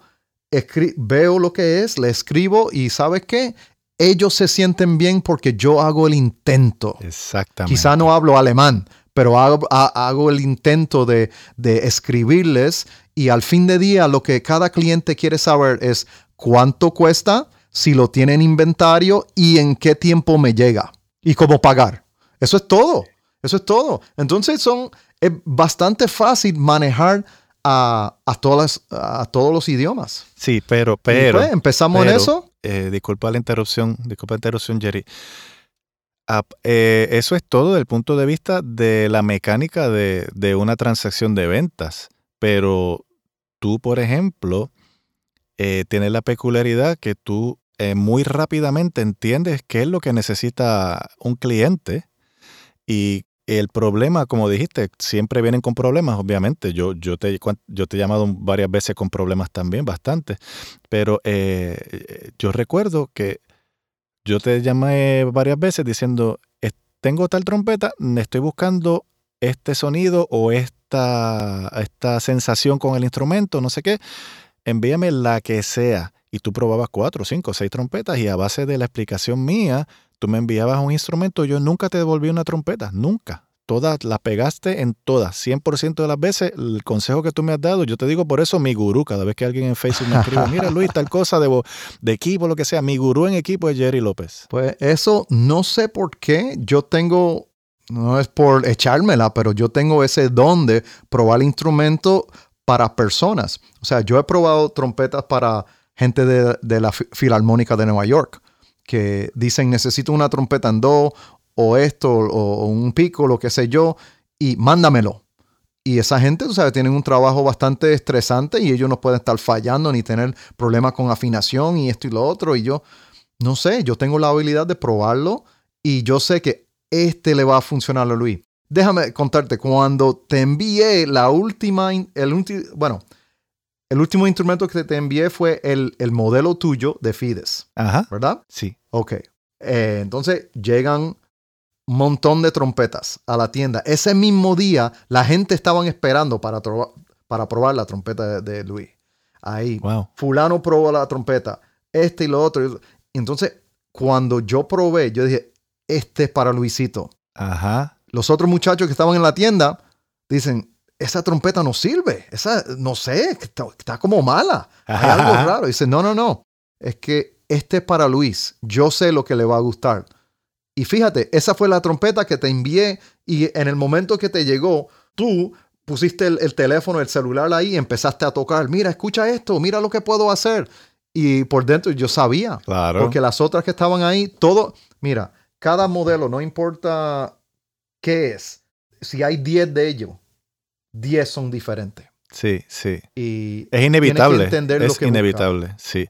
veo lo que es, le escribo y ¿sabes qué? Ellos se sienten bien porque yo hago el intento. Exactamente. Quizá no hablo alemán, pero hago, hago el intento de, de escribirles y al fin de día lo que cada cliente quiere saber es cuánto cuesta, si lo tiene en inventario y en qué tiempo me llega y cómo pagar. Eso es todo. Eso es todo. Entonces son, es bastante fácil manejar a, todas a todos los idiomas. Sí, pero, pero. Pues, empezamos en eso. Eh, disculpa la interrupción, disculpa la interrupción, Jerry. Ah, eh, eso es todo desde el punto de vista de la mecánica de, una transacción de ventas. Pero tú, por ejemplo, eh, tienes la peculiaridad que tú muy rápidamente entiendes qué es lo que necesita un cliente y el problema, como dijiste, siempre vienen con problemas, obviamente. Yo, yo, te, he llamado varias veces con problemas también, bastante. Pero eh, yo recuerdo que yo te llamé varias veces diciendo, tengo tal trompeta, estoy buscando este sonido o esta, esta sensación con el instrumento, no sé qué. Envíame la que sea. Y tú probabas cuatro, cinco, seis trompetas y a base de la explicación mía, Tú me enviabas un instrumento, yo nunca te devolví una trompeta, nunca. Todas las pegaste en todas, 100% de las veces. El consejo que tú me has dado, yo te digo por eso mi gurú, cada vez que alguien en Facebook me escribe, mira Luis, tal cosa de, de equipo, lo que sea, mi gurú en equipo es Jerry López. Pues eso no sé por qué, yo tengo, no es por echármela, pero yo tengo ese don de probar instrumento para personas. O sea, yo he probado trompetas para gente de, de la Filarmónica de Nueva York que dicen necesito una trompeta en do o esto o, un pico, lo que sé yo, y mándamelo. Y esa gente, tú sabes, tienen un trabajo bastante estresante y ellos no pueden estar fallando ni tener problemas con afinación y esto y lo otro. Y yo, no sé, yo tengo la habilidad de probarlo y yo sé que este le va a funcionar a Luis. Déjame contarte, cuando te envié la última, el último, bueno, el último instrumento que te envié fue el, modelo tuyo de Fides. Ajá. ¿Verdad? Sí. Ok. Eh, entonces llegan un montón de trompetas a la tienda. Ese mismo día, la gente estaban esperando para, para probar la trompeta de, Luis. Ahí. Wow. Fulano probó la trompeta. Este y lo otro. Entonces, cuando yo probé, yo dije, este es para Luisito. Ajá. Los otros muchachos que estaban en la tienda dicen, esa trompeta no sirve. Esa, no sé, está, como mala. Hay algo raro. dice, no, no, no. Es que este es para Luis. Yo sé lo que le va a gustar. Y fíjate, esa fue la trompeta que te envié y en el momento que te llegó, tú pusiste el, teléfono, el celular ahí y empezaste a tocar. Mira, escucha esto, mira lo que puedo hacer. Y por dentro yo sabía. Claro. Porque las otras que estaban ahí, todo, mira, cada modelo, no importa qué es, si hay 10 de ellos, 10 son diferentes. Sí, sí. Y es inevitable. es inevitable, sí.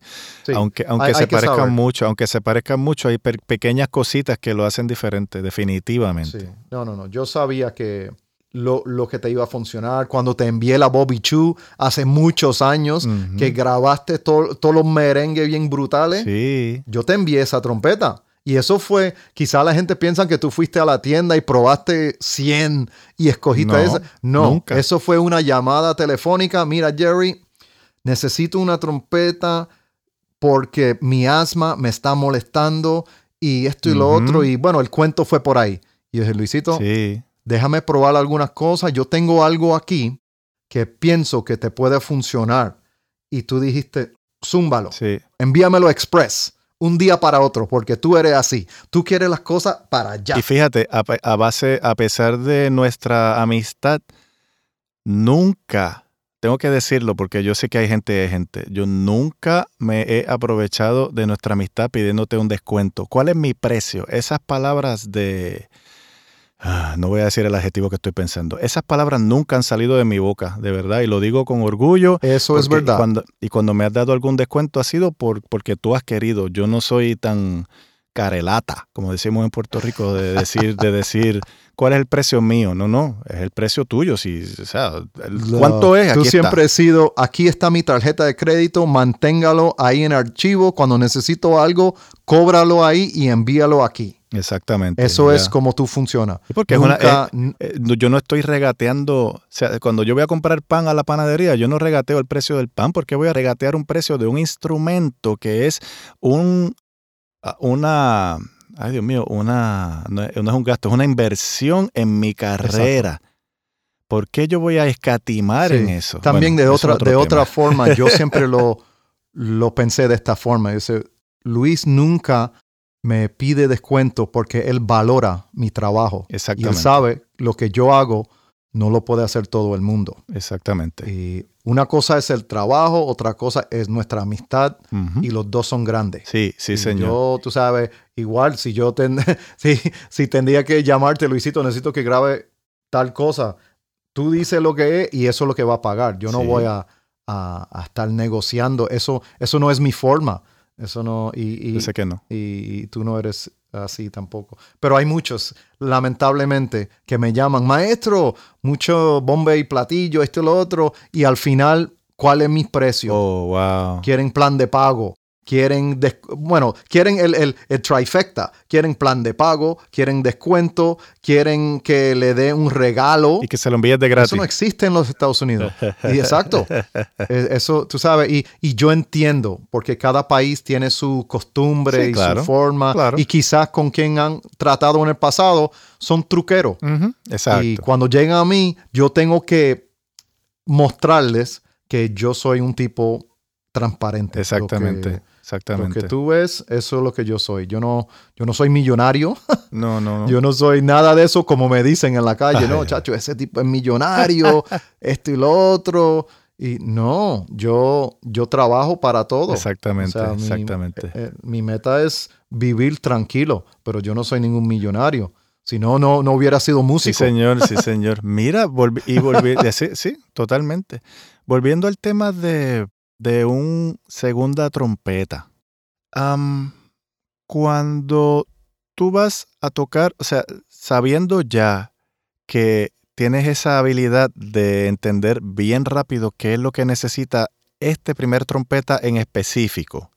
Aunque, aunque se parezcan mucho, aunque se parezcan mucho, hay pequeñas cositas que lo hacen diferente, definitivamente. Sí. No, no, no. Yo sabía que lo, que te iba a funcionar. Cuando te envié la Bobby Chu hace muchos años, que grabaste todos los merengues bien brutales. Sí. Yo te envié esa trompeta. Y eso fue, quizá la gente piensa que tú fuiste a la tienda y probaste 100 y escogiste esa. No, eso fue una llamada telefónica. Mira, Jerry, necesito una trompeta porque mi asma me está molestando y esto y lo otro. Y bueno, el cuento fue por ahí. Y yo dije, Luisito, déjame probar algunas cosas. Yo tengo algo aquí que pienso que te puede funcionar. Y tú dijiste, zúmbalo. Sí. Envíamelo express un día para otro, porque tú eres así. Tú quieres las cosas para allá. Y fíjate, a, base, a pesar de nuestra amistad, nunca, tengo que decirlo porque yo sé que hay gente de gente, yo nunca me he aprovechado de nuestra amistad pidiéndote un descuento. ¿Cuál es mi precio? Esas palabras de Ah, no voy a decir el adjetivo que estoy pensando. Esas palabras nunca han salido de mi boca, de verdad, y lo digo con orgullo. Eso es verdad. y cuando me has dado algún descuento ha sido por, porque tú has querido. Yo no soy tan carelata, como decimos en Puerto Rico, de decir, de decir cuál es el precio mío. No, no, es el precio tuyo. Si, o sea, ¿cuánto es? Tú siempre has sido, aquí está mi tarjeta de crédito, manténgalo ahí en archivo. Cuando necesito algo, cóbralo ahí y envíalo aquí. Exactamente. Eso es como tú funciona. Porque eh, eh, yo no estoy regateando, o sea, cuando yo voy a comprar pan a la panadería, yo no regateo el precio del pan porque voy a regatear un precio de un instrumento que es un, una, ay Dios mío, una, no es un gasto, es una inversión en mi carrera. ¿Por qué yo voy a escatimar en eso? También de, otra, de otra forma, yo siempre lo, lo pensé de esta forma. Luis nunca me pide descuento porque él valora mi trabajo. Exactamente. Y él sabe lo que yo hago no lo puede hacer todo el mundo. Exactamente. Y una cosa es el trabajo, otra cosa es nuestra amistad y los dos son grandes. Sí, sí, señor. Yo, tú sabes, igual si yo ten, si, si tendría que llamarte, Luisito, necesito que grabe tal cosa, tú dices lo que es y eso es lo que va a pagar. Yo no voy a, a, estar negociando. Eso, eso no es mi forma. Eso no. Y, Yo sé que no. Y, tú no eres así tampoco. Pero hay muchos, lamentablemente, que me llaman, maestro, mucho bombe y platillo, esto y lo otro, y al final, ¿cuál es mi precio? Oh, wow. Quieren plan de pago quieren, bueno, quieren el, el, trifecta, quieren plan de pago, quieren descuento, quieren que le dé un regalo. Y que se lo envíes de gratis. Eso no existe en los Estados Unidos. y exacto. E, eso, tú sabes, y, y, yo entiendo, porque cada país tiene su costumbre y su forma, y quizás con quien han tratado en el pasado son truqueros. Exacto. Y cuando llegan a mí, yo tengo que mostrarles que yo soy un tipo transparente. Exactamente. Exactamente. Lo que tú ves, eso es lo que yo soy. Yo no, yo no soy millonario. No, no, no. Yo no soy nada de eso como me dicen en la calle. no, chacho, ese tipo es millonario, esto y lo otro. Y no, yo, yo trabajo para todo. Exactamente, exactamente. Mi, eh, mi meta es vivir tranquilo, pero yo no soy ningún millonario. Si no, no, no hubiera sido músico. Sí, señor, sí, señor. Mira, y volví, sí, sí, totalmente. Volviendo al tema de de un segunda trompeta. cuando tú vas a tocar, o sea, sabiendo ya que tienes esa habilidad de entender bien rápido qué es lo que necesita este primer trompeta en específico,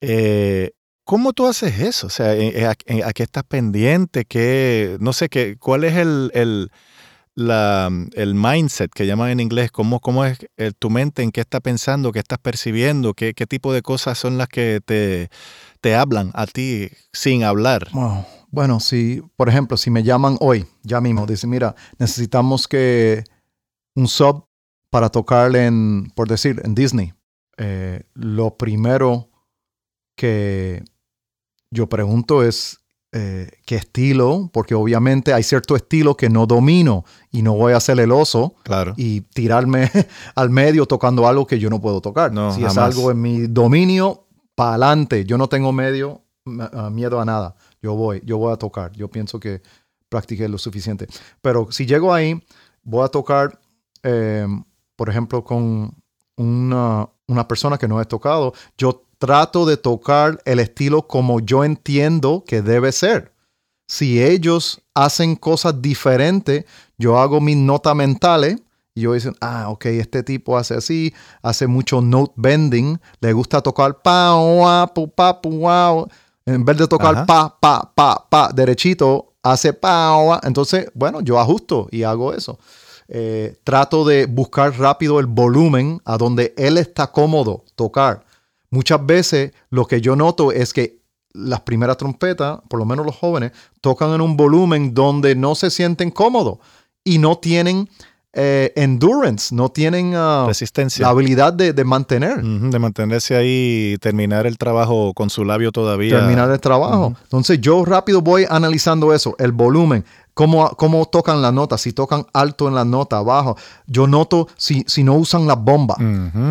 eh, ¿cómo tú haces eso? O sea, ¿a, qué estás pendiente? ¿Qué, no sé, qué, ¿cuál es el la, el mindset que llaman en inglés, cómo, cómo es eh, tu mente, en qué estás pensando, qué estás percibiendo, qué, qué tipo de cosas son las que te, te hablan a ti sin hablar. Bueno, si, por ejemplo, si me llaman hoy, ya mismo, dicen, mira, necesitamos que un sub para tocar en, por decir, en Disney. Eh, lo primero que yo pregunto es, eh, qué estilo, porque obviamente hay cierto estilo que no domino y no voy a ser el oso claro. y tirarme al medio tocando algo que yo no puedo tocar. si es algo en mi dominio, para adelante. Yo no tengo medio miedo a nada. Yo voy, yo voy a tocar. Yo pienso que practiqué lo suficiente. Pero si llego ahí, voy a tocar, em, por ejemplo, con una, una persona que no he tocado. Yo trato de tocar el estilo como yo entiendo que debe ser. Si ellos hacen cosas diferentes, yo hago mis notas mentales y yo dicen, ah, ok, este tipo hace así, hace mucho note bending, le gusta tocar pa, pu, pa, pu, wow. En vez de tocar pa, pa, pa, pa, derechito, hace pa, wa. Entonces, bueno, yo ajusto y hago eso. Eh, trato de buscar rápido el volumen a donde él está cómodo tocar. Muchas veces lo que yo noto es que las primeras trompetas, por lo menos los jóvenes, tocan en un volumen donde no se sienten cómodos y no tienen eh, endurance, no tienen ah, resistencia, la habilidad de, mantener. de mantenerse ahí y terminar el trabajo con su labio todavía. Terminar el trabajo. Entonces yo rápido voy analizando eso, el volumen, cómo, cómo tocan la nota, si tocan alto en la nota, abajo. Yo noto si, si no usan las bombas.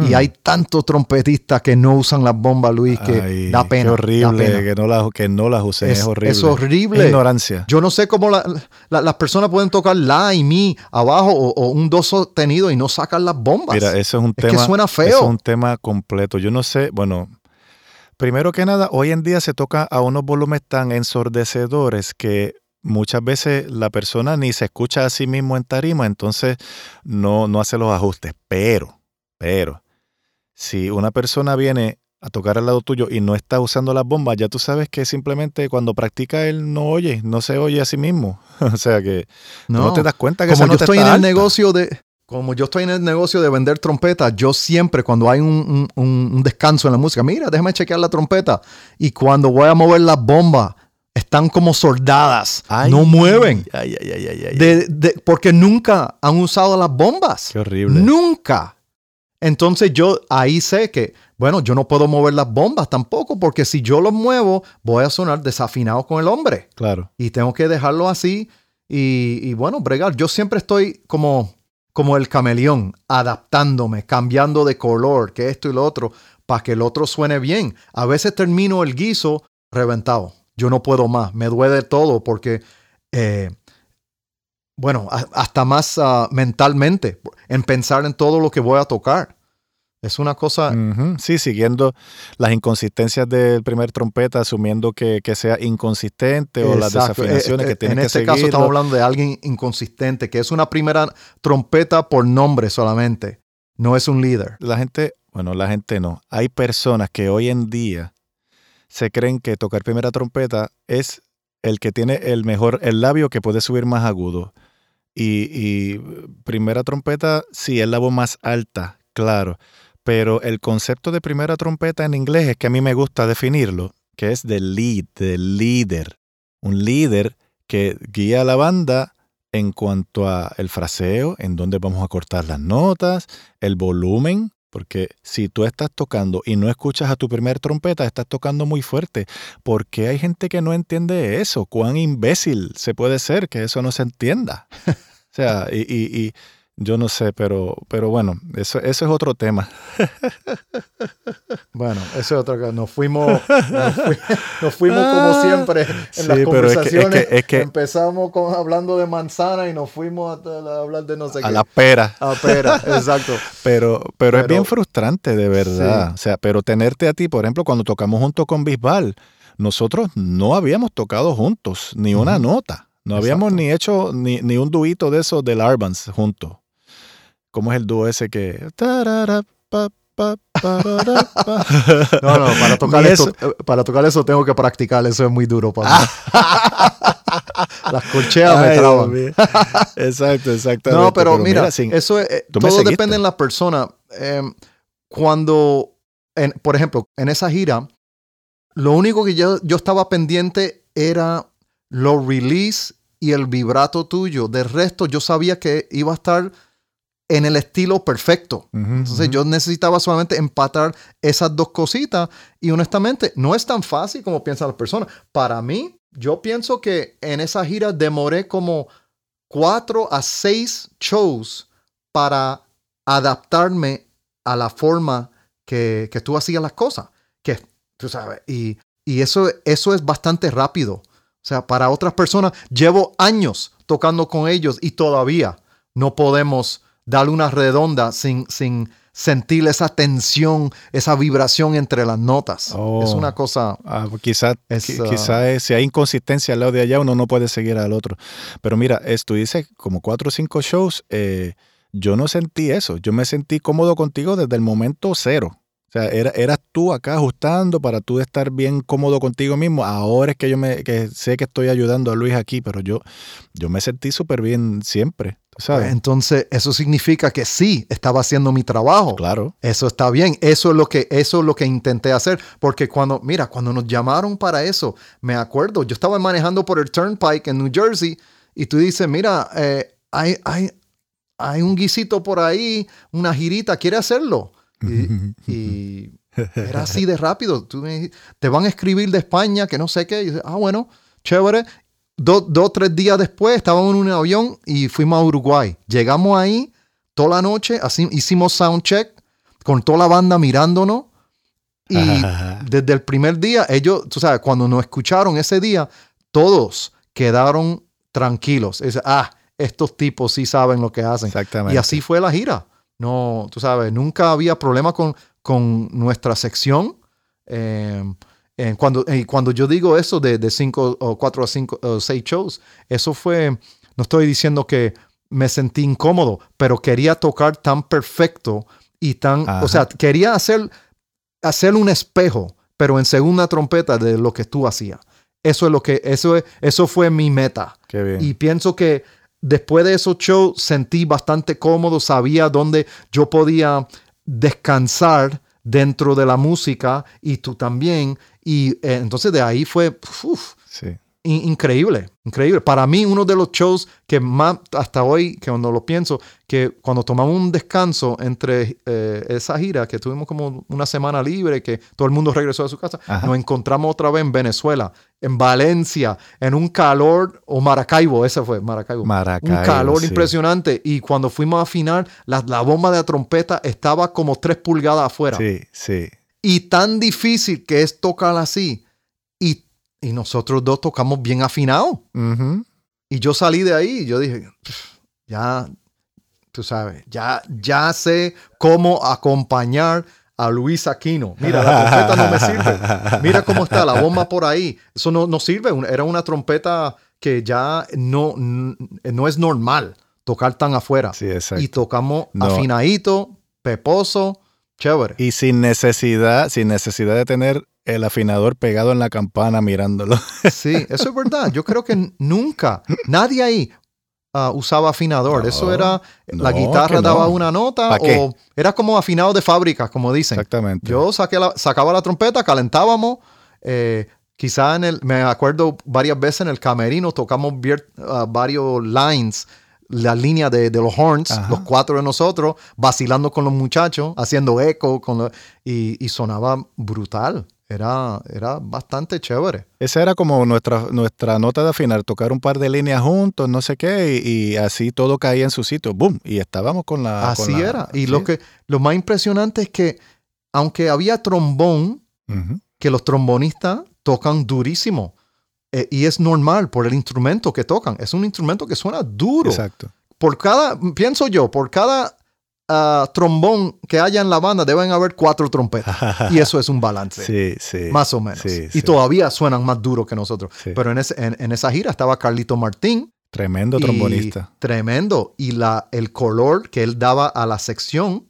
Y hay tantos trompetistas que no usan las bombas, Luis, que da pena. Qué horrible que no las, que no las usen. Es, horrible. Es horrible. ignorancia. Yo no sé cómo las personas pueden tocar la y mi abajo o, un do sostenido y no sacan las bombas. Mira, eso es un tema. Que suena feo. es un tema completo. Yo no sé, bueno. Primero que nada, hoy en día se toca a unos volúmenes tan ensordecedores que muchas veces la persona ni se escucha a sí mismo en tarima, entonces no, no hace los ajustes. Pero, pero, si una persona viene a tocar al lado tuyo y no está usando las bombas, ya tú sabes que simplemente cuando practica él no oye, no se oye a sí mismo. o sea que no, te das cuenta que como yo estoy en el negocio de como yo estoy en el negocio de vender trompetas, yo siempre cuando hay un, un descanso en la música, mira, déjame chequear la trompeta. Y cuando voy a mover las bombas, están como soldadas, no mueven. Ay, ay, de, porque nunca han usado las bombas. Qué horrible. Nunca. Entonces yo ahí sé que, bueno, yo no puedo mover las bombas tampoco, porque si yo los muevo, voy a sonar desafinado con el hombre. Claro. Y tengo que dejarlo así. Y, y bueno, bregar. Yo siempre estoy como, como el camaleón, adaptándome, cambiando de color, que esto y lo otro, para que el otro suene bien. A veces termino el guiso reventado yo no puedo más, me duele todo porque, eh, bueno, hasta más ah, mentalmente, en pensar en todo lo que voy a tocar. Es una cosa... Sí, siguiendo las inconsistencias del primer trompeta, asumiendo que, sea inconsistente o las desafinaciones eh, que eh, tiene que seguir. En este caso estamos hablando de alguien inconsistente, que es una primera trompeta por nombre solamente, no es un líder. La gente, bueno, la gente no. Hay personas que hoy en día se creen que tocar primera trompeta es el que tiene el mejor, el labio que puede subir más agudo. Y, primera trompeta, sí, es la voz más alta, claro. Pero el concepto de primera trompeta en inglés es que a mí me gusta definirlo, que es de lead, de líder. Un líder que guía a la banda en cuanto a el fraseo, en dónde vamos a cortar las notas, el volumen, porque si tú estás tocando y no escuchas a tu primer trompeta, estás tocando muy fuerte. ¿Por qué hay gente que no entiende eso? ¿Cuán imbécil se puede ser que eso no se entienda? o sea, y, yo no sé, pero, pero bueno, eso, eso es otro tema. bueno, eso es otra cosa. Nos fuimos, nos, fuimos, como ah. siempre en las conversaciones. Es que, Empezamos con, hablando de manzana y nos fuimos a, hablar de no sé qué. A la pera. A pera, exacto. Pero, pero, es bien frustrante, de verdad. O sea, pero tenerte a ti, por ejemplo, cuando tocamos juntos con Bisbal, nosotros no habíamos tocado juntos ni una nota. No habíamos ni hecho ni, ni, un duito de esos del Arbans juntos. ¿Cómo es el dúo ese que... no, no, para tocar eso, para tocar eso tengo que practicar, eso es muy duro para mí. Las corcheas me traban. exacto, exacto. No, pero, mira, eso es, todo depende en la persona. Em, cuando, por ejemplo, en esa gira, lo único que yo, yo estaba pendiente era los release y el vibrato tuyo. De resto, yo sabía que iba a estar en el estilo perfecto. Entonces yo necesitaba solamente empatar esas dos cositas y honestamente no es tan fácil como piensan las personas. Para mí, yo pienso que en esa gira demoré como cuatro a seis shows para adaptarme a la forma que, que tú hacías las cosas. Que tú sabes, y, y eso, eso es bastante rápido. O sea, para otras personas, llevo años tocando con ellos y todavía no podemos darle una redonda sin, sin sentir esa tensión, esa vibración entre las notas. es oh. una cosa... Ah, quizás quizá, si hay inconsistencia al lado de allá, uno no puede seguir al otro. Pero mira, tú dices como cuatro o cinco shows, eh, yo no sentí eso. Yo me sentí cómodo contigo desde el momento cero. O sea, era, eras tú acá ajustando para tú estar bien cómodo contigo mismo. Ahora es que yo me que sé que estoy ayudando a Luis aquí, pero yo, yo me sentí súper bien siempre. Pues entonces, eso significa que sí, estaba haciendo mi trabajo. Claro. Eso está bien. Eso es lo que, eso es lo que intenté hacer. Porque cuando, mira, cuando nos llamaron para eso, me acuerdo, yo estaba manejando por el Turnpike en New Jersey y tú dices, mira, eh, hay, hay, hay un guisito por ahí, una girita, ¿quiere hacerlo? Y, era así de rápido. Tú te van a escribir de España, que no sé qué. Y dices, ah, bueno, chévere. Dos o tres días después estábamos en un avión y fuimos a Uruguay. Llegamos ahí toda la noche, así hicimos sound check con toda la banda mirándonos. Y desde el primer día, ellos, tú sabes, cuando nos escucharon ese día, todos quedaron tranquilos. Es, ah, estos tipos sí saben lo que hacen. Exactamente. Y así fue la gira. No, tú sabes, nunca había problema con, con nuestra sección. Eh, cuando, y cuando yo digo eso de, de cinco o cuatro o cinco o seis shows, eso fue, no estoy diciendo que me sentí incómodo, pero quería tocar tan perfecto y tan, o sea, quería hacer, hacer un espejo, pero en segunda trompeta de lo que tú hacías. Eso es lo que, eso, es, eso fue mi meta. Qué bien. Y pienso que después de esos shows sentí bastante cómodo, sabía dónde yo podía descansar dentro de la música y tú también. Y eh, entonces de ahí fue sí increíble, increíble. Para mí, uno de los shows que más, hasta hoy, que cuando lo pienso, que cuando tomamos un descanso entre eh, esa gira, que tuvimos como una semana libre, que todo el mundo regresó a su casa, nos encontramos otra vez en Venezuela, en Valencia, en un calor, o Maracaibo, ese fue, Maracaibo. Maracaibo un calor impresionante. Y cuando fuimos a afinar, la, la bomba de la trompeta estaba como tres pulgadas afuera. Sí, sí. Y tan difícil que es tocar así y nosotros dos tocamos bien afinado. Y yo salí de ahí y yo dije, ya, tú sabes, ya, ya sé cómo acompañar a Luis Aquino. Mira, la trompeta no me sirve. Mira cómo está la bomba por ahí. Eso no, no sirve. Era una trompeta que ya no, no es normal tocar tan afuera. Sí. Y tocamos afinadito, peposo, chévere. Y sin necesidad, sin necesidad de tener el afinador pegado en la campana mirándolo. Sí, eso es verdad. Yo creo que nunca, nadie ahí ah, usaba afinador. eso era, la guitarra daba una nota o era como afinado de fábrica, como dicen. Exactamente. Yo saqué la, sacaba la trompeta, calentábamos. Eh, quizá en el, me acuerdo varias veces en el camerino tocamos ah, varios lines la línea de, los horns, los cuatro de nosotros, vacilando con los muchachos, haciendo eco con y, y, sonaba brutal. Era, era bastante chévere. Esa era como nuestra, nuestra nota de afinar, tocar un par de líneas juntos, no sé qué, y, así todo caía en su sitio, ¡boom! Y estábamos con la... Así era. Y lo, que, lo más impresionante es que, aunque había trombón, que los trombonistas tocan durísimo, eh, y es normal por el instrumento que tocan. Es un instrumento que suena duro. Exacto. Por cada, pienso yo, por cada uh, trombón que haya en la banda deben haber cuatro trompetas. y eso es un balance. Sí, sí. Más o menos. y todavía suenan más duros que nosotros. Pero en, en, esa gira estaba Carlito Martín. Tremendo trombonista. Tremendo. Y la, el color que él daba a la sección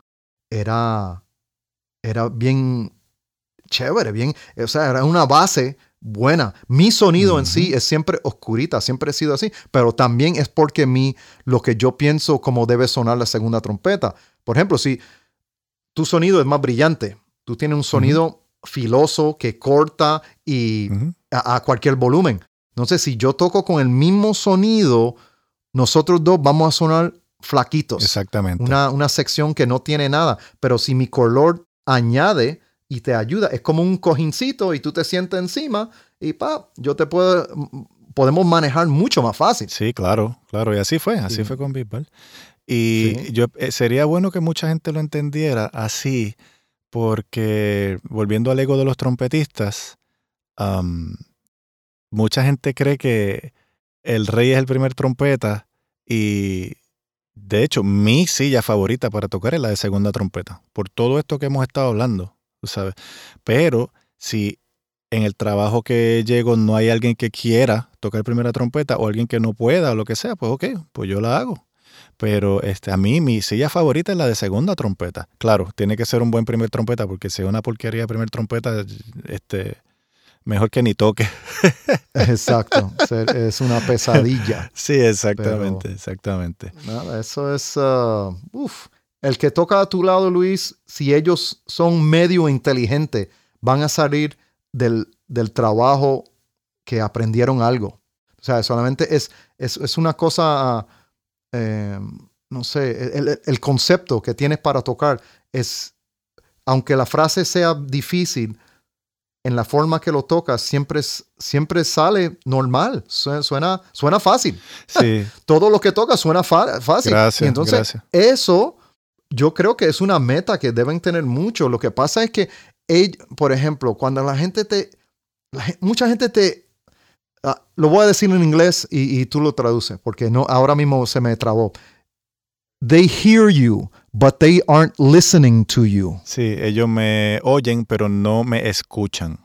era, era bien chévere, bien, o sea, era una base buena. Mi sonido en sí es siempre oscurita, siempre he sido así, pero también es porque mi, lo que yo pienso como debe sonar la segunda trompeta. Por ejemplo, si tu sonido es más brillante, tú tienes un sonido filoso que corta y a, cualquier volumen. Entonces, si yo toco con el mismo sonido, nosotros dos vamos a sonar flaquitos. Exactamente. Una, una sección que no tiene nada, pero si mi color añade y te ayuda. Es como un cojincito y tú te sientes encima y pa, yo te puedo, podemos manejar mucho más fácil. Sí, claro, claro. Y así fue, así fue con Bisbal. Y yo, eh, sería bueno que mucha gente lo entendiera así, porque volviendo al ego de los trompetistas, mucha gente cree que el rey es el primer trompeta y de hecho mi silla favorita para tocar es la de segunda trompeta, por todo esto que hemos estado hablando sabes. Pero si en el trabajo que llego no hay alguien que quiera tocar primera trompeta o alguien que no pueda o lo que sea, pues ok, pues yo la hago. Pero este, a mí mi silla favorita es la de segunda trompeta. Claro, tiene que ser un buen primer trompeta porque si es una porquería de primer trompeta, este, mejor que ni toque. Exacto, es una pesadilla. Sí, exactamente, exactamente. Nada, eso es, uh, el que toca a tu lado, Luis, si ellos son medio inteligentes, van a salir del, trabajo que aprendieron algo. O sea, solamente es, es, una cosa, eh, no sé, el, concepto que tienes para tocar es, aunque la frase sea difícil, en la forma que lo tocas, siempre, siempre sale normal. Suena, suena, fácil. Sí. Todo lo que tocas suena fácil. Gracias. Y entonces, eso yo creo que es una meta que deben tener mucho. Lo que pasa es que, por ejemplo, cuando la gente te. mucha gente te. Ah, lo voy a decir en inglés y, y, tú lo traduces, porque no, ahora mismo se me trabó. They hear you, but they aren't listening to you. Sí, ellos me oyen, pero no me escuchan.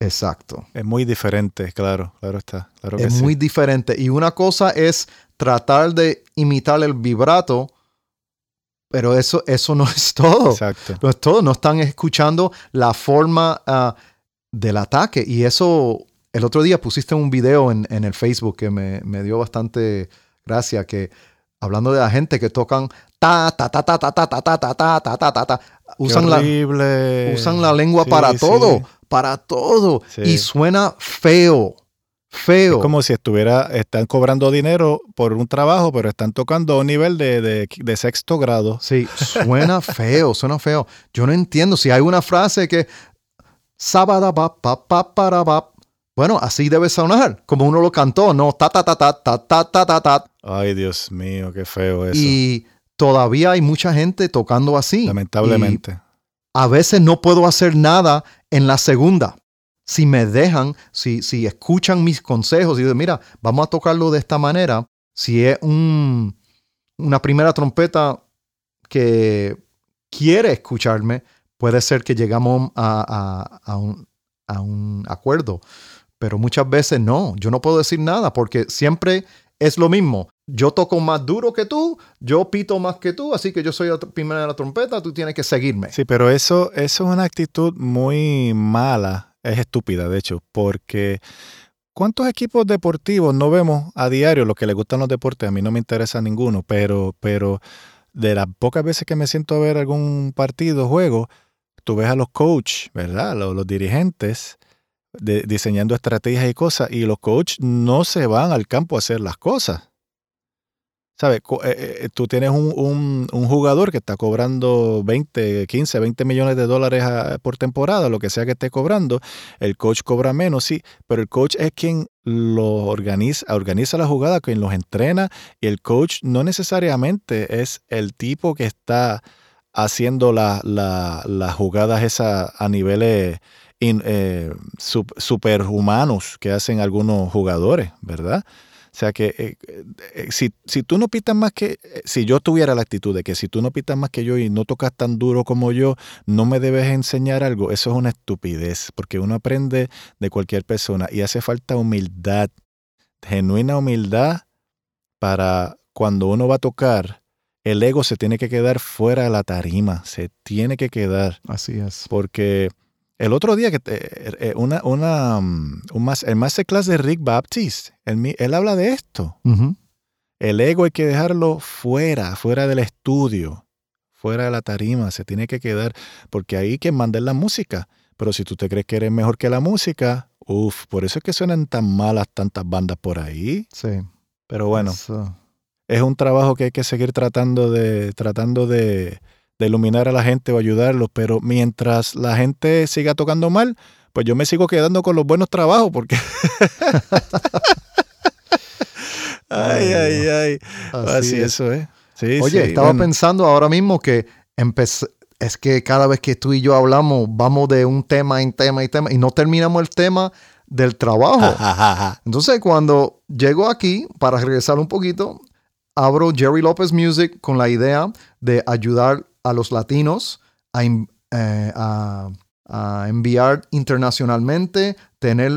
Exacto. Es muy diferente, claro, claro está. Claro es muy diferente. Y una cosa es tratar de imitar el vibrato, pero eso, eso no es todo. Exacto. No es todo. No están escuchando la forma ah, del ataque. Y eso, el otro día pusiste un video en, en el Facebook que me, me dio bastante gracia, que hablando de la gente que tocan ta ta ta ta ta ta ta ta ta ta ta ta ta ta usan la usan la lengua para todo, para todo y suena feo. Feo. Es como si estuviera, están cobrando dinero por un trabajo, pero están tocando a un nivel de, de, de sexto grado. Sí, suena feo, suena feo. Yo no entiendo si hay una frase que sábado pa pa pa para bueno, así debe sonar, como uno lo cantó, no ta ta ta ta ta ta ta ta ta. Ay, Dios mío, qué feo eso. Y todavía hay mucha gente tocando así. Lamentablemente. a veces no puedo hacer nada en la segunda. Si me dejan, si, si escuchan mis consejos y dicen, mira, vamos a tocarlo de esta manera, si es un, una primera trompeta que quiere escucharme, puede ser que llegamos a, a, un, a un acuerdo pero muchas veces no, yo no puedo decir nada porque siempre es lo mismo. Yo toco más duro que tú, yo pito más que tú, así que yo soy la primera de la trompeta, tú tienes que seguirme. Sí, pero eso, eso es una actitud muy mala, es estúpida de hecho, porque ¿cuántos equipos deportivos no vemos a diario los que les gustan los deportes? A mí no me interesa ninguno, pero, pero de las pocas veces que me siento a ver algún partido, juego, tú ves a los coaches, ¿verdad? Los, los dirigentes diseñando estrategias y cosas, y los coaches no se van al campo a hacer las cosas. ¿Sabes? Eh, eh, tú tienes un, jugador que está cobrando 20, 15, 20 millones de dólares por temporada, lo que sea que esté cobrando. El coach cobra menos, sí, pero el coach es quien lo organiza, organiza la jugada, quien los entrena, y el coach no necesariamente es el tipo que está haciendo las jugadas esas a niveles eh, superhumanos que hacen algunos jugadores, ¿verdad? O sea que eh, eh, si, si, tú no pitas más que, si yo tuviera la actitud de que si tú no pitas más que yo y no tocas tan duro como yo, no me debes enseñar algo, eso es una estupidez, porque uno aprende de cualquier persona y hace falta humildad, genuina humildad para cuando uno va a tocar, el ego se tiene que quedar fuera de la tarima, se tiene que quedar. Así es. Porque el otro día, que eh, una, una, mm, un el masterclass de Rick Baptiste, él, habla de esto. El ego hay que dejarlo fuera, fuera del estudio, fuera de la tarima, se tiene que quedar, porque ahí quien manda es la música. Pero si tú te crees que eres mejor que la música, uff, por eso es que suenan tan malas tantas bandas por ahí. Sí. Pero bueno, es un trabajo que hay que seguir tratando de, tratando de, de iluminar a la gente o ayudarlos, pero mientras la gente siga tocando mal, pues yo me sigo quedando con los buenos trabajos porque... ay, ay, ay. Así, eso es. Oye, estaba pensando ahora mismo que es que cada vez que tú y yo hablamos, vamos de un tema en tema y tema y no terminamos el tema del trabajo. Entonces, cuando llego aquí, para regresar un poquito, abro Jerry Lopez Music con la idea de ayudar a los latinos eh, a, enviar internacionalmente, tener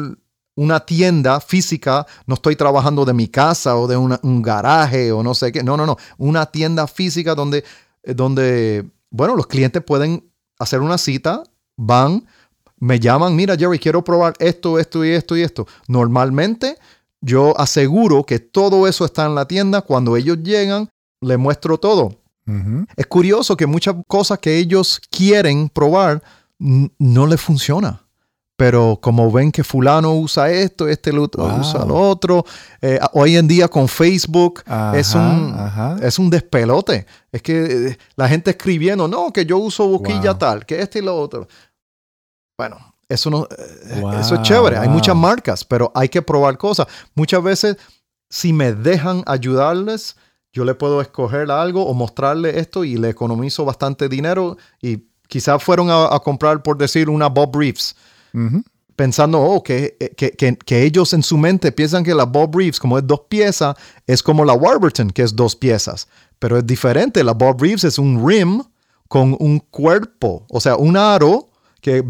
una tienda física, no estoy trabajando de mi casa o de un garaje o no sé qué, no, no, no, una tienda física donde, eh, donde, bueno, los clientes pueden hacer una cita, van, me llaman, mira Jerry, quiero probar esto, esto y esto y esto. Normalmente yo aseguro que todo eso está en la tienda, cuando ellos llegan, le muestro todo. Es curioso que muchas cosas que ellos quieren probar no les funciona. Pero como ven que fulano usa esto, este usa lo otro, eh, hoy en día con Facebook es, un, es un despelote. Es que eh, la gente escribiendo, no, que yo uso boquilla tal, que este y lo otro. Bueno, Eso, no, eh, eso es chévere. Hay muchas marcas, pero hay que probar cosas. Muchas veces, si me dejan ayudarles, yo le puedo escoger algo o mostrarle esto y le economizo bastante dinero y quizás fueron a, comprar, por decir, una Bob Reeves. Pensando, oh, que, que, que, ellos en su mente piensan que la Bob Reeves, como es dos piezas, es como la Warburton, que es dos piezas. Pero es diferente. La Bob Reeves es un rim con un cuerpo, o sea, un aro que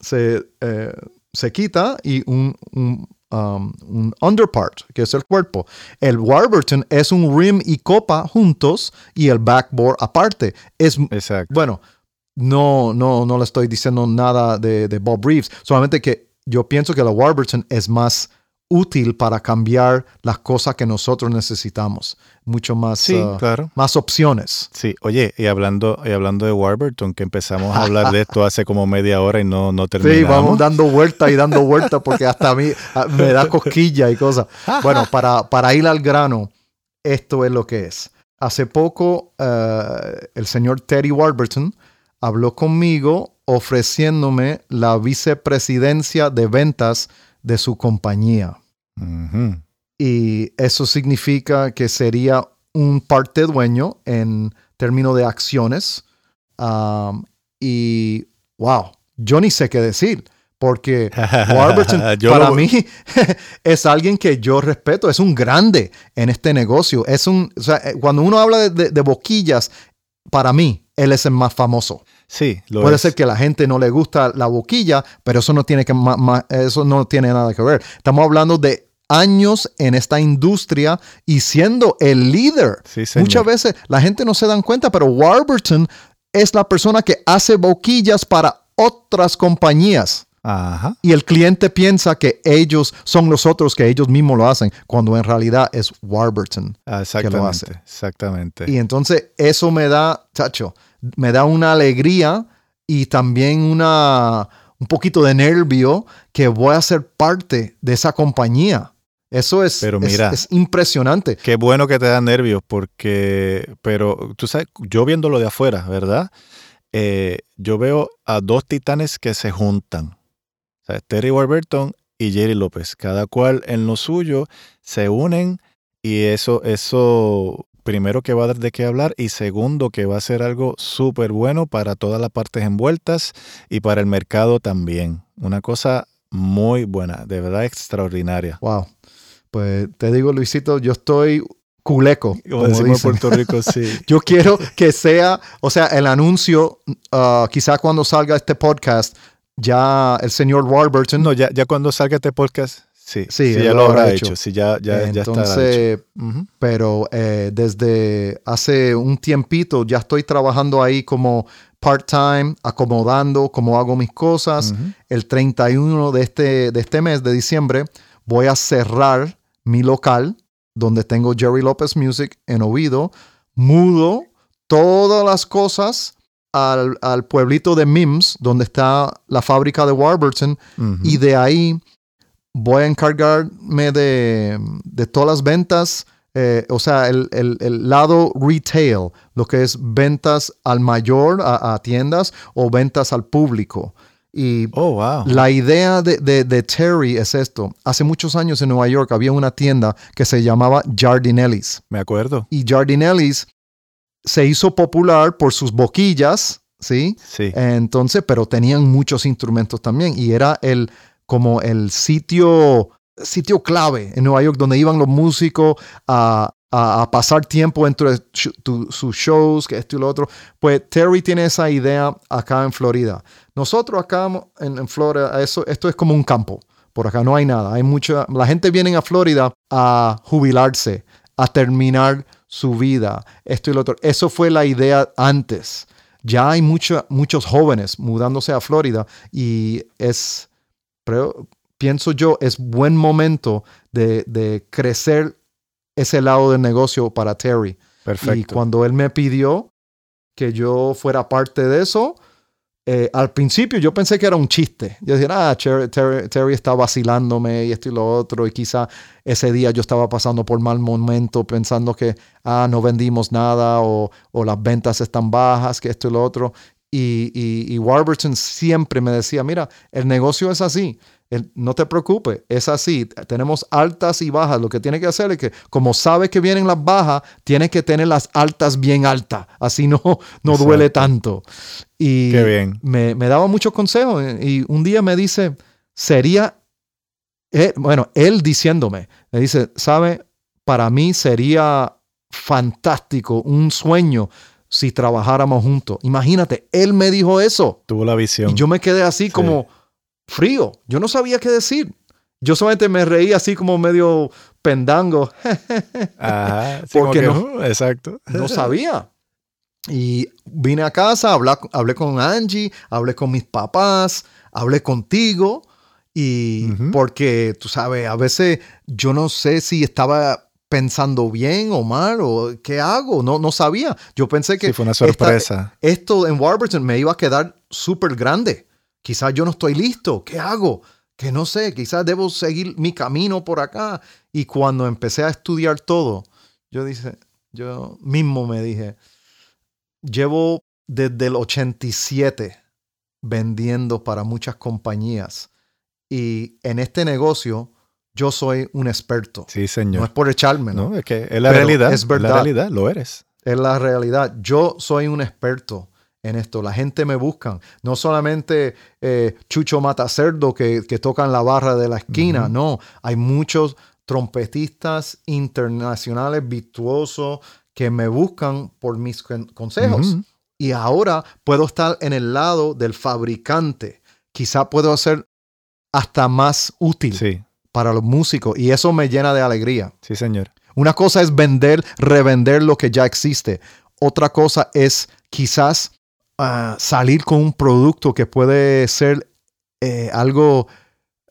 se, eh, se quita y un, un, um, un, underpart, que es el cuerpo. El Warburton es un rim y copa juntos y el backboard aparte. Es, Exacto. Bueno, no, no, no le estoy diciendo nada de, de Bob Reeves, solamente que yo pienso que la Warburton es más útil para cambiar las cosas que nosotros necesitamos. Mucho más, uh, claro. más opciones. Sí, oye, y hablando, y hablando de Warburton, que empezamos a hablar de esto hace como media hora y no, no terminamos. Sí, vamos dando vueltas y dando vueltas porque hasta a mí me da cosquilla y cosas. Bueno, para, para ir al grano, esto es lo que es. Hace poco uh, el señor Terry Warburton habló conmigo ofreciéndome la vicepresidencia de ventas de su compañía. Y eso significa que sería un parte dueño en términos de acciones. y wow, yo ni sé qué decir. Porque Warburton para mí es alguien que yo respeto, es un grande en este negocio. Es un, eh, cuando uno habla de, boquillas, para mí, él es el más famoso. Sí, Puede ser que a la gente no le gusta la boquilla, pero eso no tiene que eso no tiene nada que ver. Estamos hablando de años en esta industria y siendo el líder. Muchas veces la gente no se dan cuenta, pero Warburton es la persona que hace boquillas para otras compañías. Y el cliente piensa que ellos son los otros, que ellos mismos lo hacen, cuando en realidad es Warburton que lo hace. Exactamente. Y entonces eso me da, chacho, me da una alegría y también una, un poquito de nervio que voy a ser parte de esa compañía. Eso es, pero mira, es, impresionante. Qué bueno que te da nervios porque, pero tú sabes, yo viéndolo de afuera, ¿verdad? Eh, yo veo a dos titanes que se juntan. Terry Warburton y Jerry López, cada cual en lo suyo, se unen y eso, eso primero que va a dar de qué hablar y segundo que va a ser algo súper bueno para todas las partes envueltas y para el mercado también. Una cosa muy buena, de verdad extraordinaria. Wow. Pues te digo, Luisito, yo estoy culeco. Como, decimos Puerto Rico, sí. yo quiero que sea, o sea, el anuncio, uh, quizá cuando salga este podcast, ya el señor Warburton. No, ya, ya cuando salga este podcast, sí, sí, ya lo habrá hecho. Sí, ya, ya, Entonces, pero eh, desde hace un tiempito ya estoy trabajando ahí como part-time, acomodando cómo hago mis cosas. El 31 de este, de este mes de diciembre voy a cerrar mi local donde tengo Jerry Lopez Music en Ovido. Mudo todas las cosas al, pueblito de Mims, donde está la fábrica de Warburton, y de ahí voy a encargarme de, todas las ventas, eh, o sea, el, lado retail, lo que es ventas al mayor, a, tiendas, o ventas al público. Y oh, la idea de, de, Terry es esto. Hace muchos años en Nueva York había una tienda que se llamaba Jardinelli's. Me acuerdo. Y Jardinelli's se hizo popular por sus boquillas, ¿sí? Sí. Entonces, pero tenían muchos instrumentos también y era el como el sitio sitio clave en Nueva York donde iban los músicos a, pasar tiempo entre sus shows, que esto y lo otro. Pues Terry tiene esa idea acá en Florida. Nosotros acá en, en Florida, eso, esto es como un campo. Por acá no hay nada. Hay mucha, la gente viene a Florida a jubilarse, a terminar su vida, esto y lo otro. Eso fue la idea antes. Ya hay muchos jóvenes mudándose a Florida y es, pienso yo, es buen momento de, crecer ese lado del negocio para Terry. Perfecto. Y cuando él me pidió que yo fuera parte de eso, eh, al principio yo pensé que era un chiste. Yo decía, ah, Terry, está vacilándome y esto y lo otro. Y quizá ese día yo estaba pasando por mal momento pensando que, ah, no vendimos nada o, las ventas están bajas, que esto y lo otro. Y, y, y Warburton siempre me decía, mira, el negocio es así. No te preocupes, es así. Tenemos altas y bajas. Lo que tiene que hacer es que, como sabes que vienen las bajas, tienes que tener las altas bien altas. Así no, no duele tanto. Y Qué bien. Me, me daba muchos consejos. Y un día me dice, sería, eh, bueno, él diciéndome, me dice, ¿sabe? Para mí sería fantástico, un sueño si trabajáramos juntos. Imagínate, él me dijo eso. Tuvo la visión. Y yo me quedé así como frío. Yo no sabía qué decir. Yo solamente me reí así como medio pendango. Ajá. sí, Porque que, no- uh, exacto. No sabía. Y vine a casa, hablé, hablé con Angie, hablé con mis papás, hablé contigo. Y porque, tú sabes, a veces yo no sé si estaba pensando bien o mal o qué hago. No, no sabía. Yo pensé que Sí, fue una esta- sorpresa. esto en Warburton me iba a quedar súper grande. Quizás yo no estoy listo. ¿Qué hago? Que no sé, quizás debo seguir mi camino por acá. Y cuando empecé a estudiar todo, yo dije, yo mismo me dije, llevo desde el 87 vendiendo para muchas compañías. Y en este negocio yo soy un experto. Sí, No es señor. por echarme, No, es que es la Pero realidad. es Es verdad. la realidad, lo eres. es la realidad. Yo soy un experto en esto. La gente me busca. No solamente eh, Chucho Matacerdo que, que tocan la barra de la esquina. No, hay muchos trompetistas internacionales virtuosos que me buscan por mis con- consejos. Y ahora puedo estar en el lado del fabricante. Quizá puedo ser hasta más útil Sí, para los músicos y eso me llena de alegría. sí, señor. Una cosa es vender, revender lo que ya existe. Otra cosa es quizás ah, salir con un producto que puede ser eh, algo,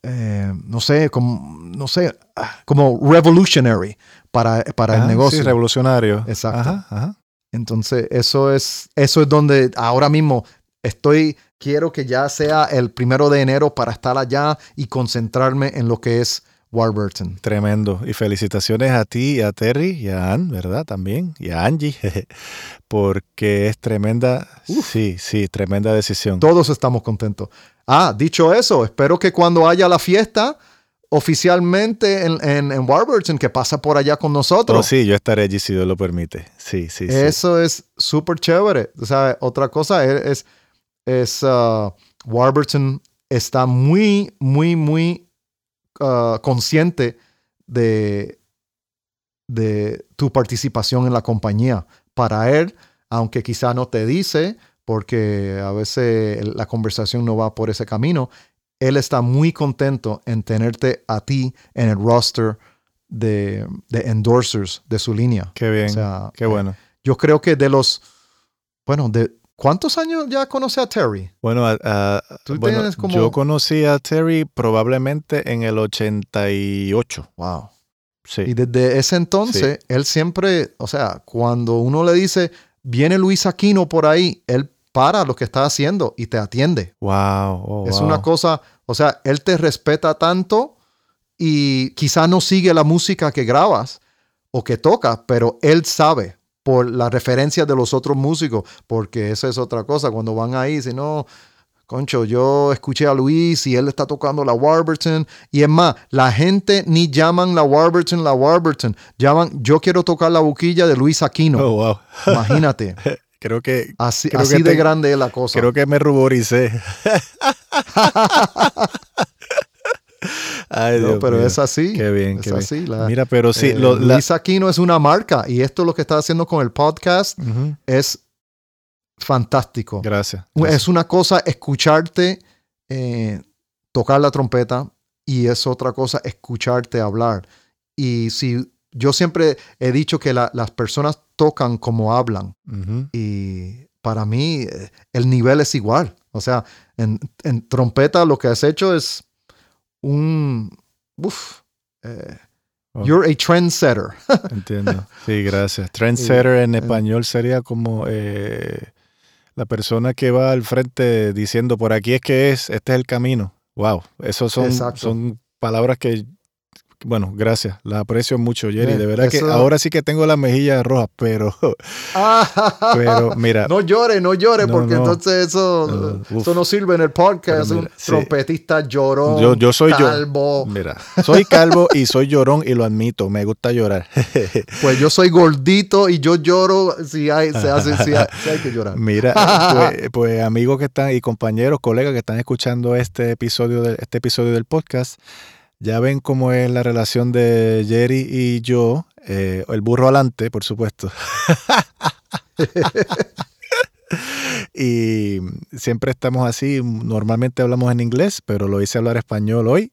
eh, no sé, como, no sé, ah, como revolutionary para, para Ajá, el negocio. Sí, revolucionario. Exacto. Ajá, ajá. Entonces, eso es, eso es donde ahora mismo estoy, quiero que ya sea el primero de enero para estar allá y concentrarme en lo que es Warburton. Tremendo. Y felicitaciones a ti y a Terry y a Ann, ¿verdad? También. Y a Angie. Porque es tremenda. Sí, sí, tremenda decisión. Todos estamos contentos. Ah, dicho eso, espero que cuando haya la fiesta oficialmente en, en, en Warburton, que pasa por allá con nosotros. Oh, sí, yo estaré allí si Dios lo permite. Sí, sí, sí. Eso es súper chévere. O sea, otra cosa es, es, es, uh, Warburton está muy, muy, muy uh, consciente de, de tu participación en la compañía. Para él, aunque quizá no te dice, porque a veces la conversación no va por ese camino, él está muy contento en tenerte a ti en el roster de, de endorsers de su línea. Qué bien. O sea, Qué bueno. yo creo que de los, bueno, de ¿cuántos años ya conoce a Terry? Bueno, Tú bueno, como- yo conocí a Terry probablemente en el 88. Wow. Sí. Y desde ese entonces, él siempre, o sea, cuando uno le dice, viene Luis Aquino por ahí, él para lo que está haciendo y te atiende. Wow. oh, Es wow. una cosa, o sea, él te respeta tanto y quizá no sigue la música que grabas o que tocas, pero él sabe por la referencia de los otros músicos, porque eso es otra cosa, cuando van ahí, si no, concho, yo escuché a Luis y él está tocando la Warburton, y es más, la gente ni llaman la Warburton la Warburton, llaman, yo quiero tocar la buquilla de Luis Aquino, Oh, wow. imagínate, Creo que, así, Creo así que de te- grande es la cosa. creo que me ruboricé. Ay, No, Dios pero mío. es así. Qué bien, es qué bien. así. la- Mira, pero sí, Eh, lo- la- Luis Aquino es una marca y esto lo que está haciendo con el podcast es fantástico. Gracias. Es una cosa escucharte eh, tocar la trompeta y es otra cosa escucharte hablar. Y si yo siempre he dicho que la- las personas tocan como hablan y para mí eh, el nivel es igual. O sea, en, en trompeta lo que has hecho es un... Uf, eh, Oh. You're a trendsetter. Entiendo. Sí, gracias. Trendsetter en eh. español sería como eh, la persona que va al frente diciendo por aquí es que es, este es el camino. Wow, esos son, Exacto. son palabras que, bueno, gracias. La aprecio mucho, Jerry. de verdad que ahora sí que tengo las mejillas rojas, pero. pero mira. No llore, no llore, porque entonces eso, eso no sirve en el podcast. un trompetista llorón. Yo, yo soy calvo. Mira, soy calvo y soy llorón y lo admito. Me gusta llorar. pues yo soy gordito y yo lloro si hay, se hace, si hay, que llorar. Mira, pues, pues, amigos que están y compañeros, colegas que están escuchando este episodio, de, este episodio del podcast. Ya ven cómo es la relación de Jerry y yo. Eh, el burro adelante, por supuesto. y siempre estamos así. Normalmente hablamos en inglés, pero lo hice hablar español hoy.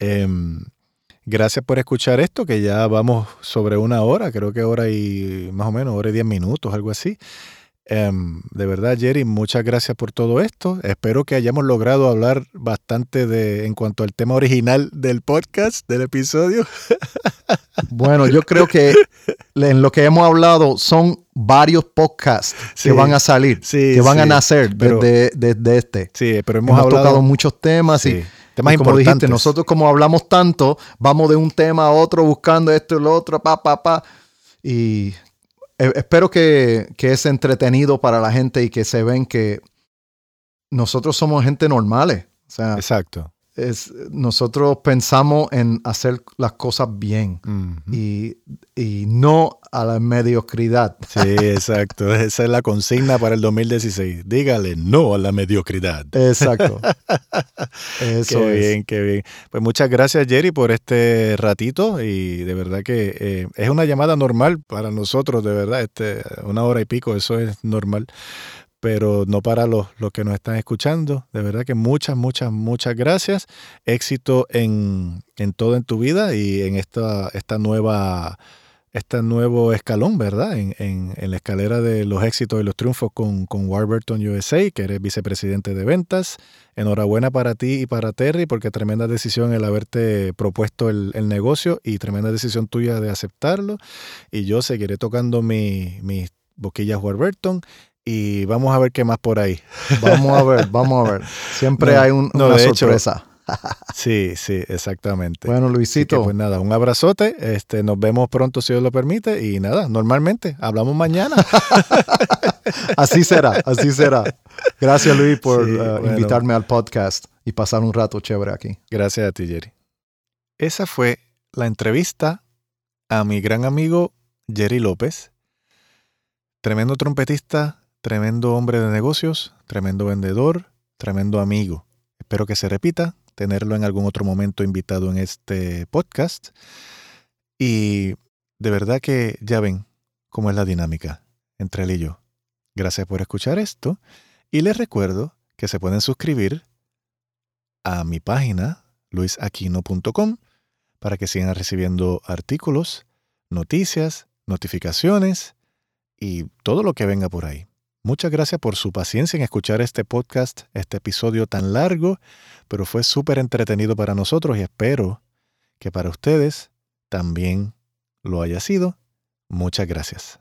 Em, gracias por escuchar esto, que ya vamos sobre una hora, creo que hora y más o menos, hora y diez minutos, algo así. Em, de verdad, Jerry, muchas gracias por todo esto. Espero que hayamos logrado hablar bastante de en cuanto al tema original del podcast, del episodio. Bueno, yo creo que en lo que hemos hablado son varios podcasts que van a salir, que van a nacer desde, este. Sí, pero hemos, tocado muchos temas y temas como dijiste, nosotros como hablamos tanto, vamos de un tema a otro buscando esto y lo otro, pa, pa, pa. Y eh, espero que, es entretenido para la gente y que se ven que nosotros somos gente normales. O sea, Exacto. Es, nosotros pensamos en hacer las cosas bien y, no a la mediocridad. Sí, exacto. Esa es la consigna para el 2016. Dígale no a la mediocridad. Exacto. Eso qué bien, qué bien. Pues muchas gracias, Jerry, por este ratito y de verdad que eh, es una llamada normal para nosotros, de verdad. Este, una hora y pico, eso es normal pero no para los, los, que nos están escuchando. De verdad que muchas, muchas, muchas gracias. Éxito en, en todo en tu vida y en esta, esta nueva, este nuevo escalón, ¿verdad? En, en, la escalera de los éxitos y los triunfos con, con Warburton USA, que eres vicepresidente de ventas. Enhorabuena para ti y para Terry, porque tremenda decisión el haberte propuesto el, el negocio y tremenda decisión tuya de aceptarlo. Y yo seguiré tocando mi, mis boquillas Warburton y vamos a ver qué más por ahí. Vamos a ver, vamos a ver. Siempre hay una sorpresa. sí, sí, exactamente. Bueno, Luisito. pues nada, un abrazote. Este, nos vemos pronto si Dios lo permite. Y nada, normalmente hablamos mañana. así será, así será. Gracias, Luis, por uh, invitarme al podcast y pasar un rato chévere aquí. Gracias a ti, Jerry. Esa fue la entrevista a mi gran amigo Jerry López. Tremendo trompetista Tremendo hombre de negocios, tremendo vendedor, tremendo amigo. Espero que se repita, tenerlo en algún otro momento invitado en este podcast. Y de verdad que ya ven cómo es la dinámica entre él y yo. Gracias por escuchar esto y les recuerdo que se pueden suscribir a mi página luisaquino.com para que sigan recibiendo artículos, noticias, notificaciones y todo lo que venga por ahí. Muchas gracias por su paciencia en escuchar este podcast, este episodio tan largo, pero fue súper entretenido para nosotros y espero que para ustedes también lo haya sido. Muchas gracias.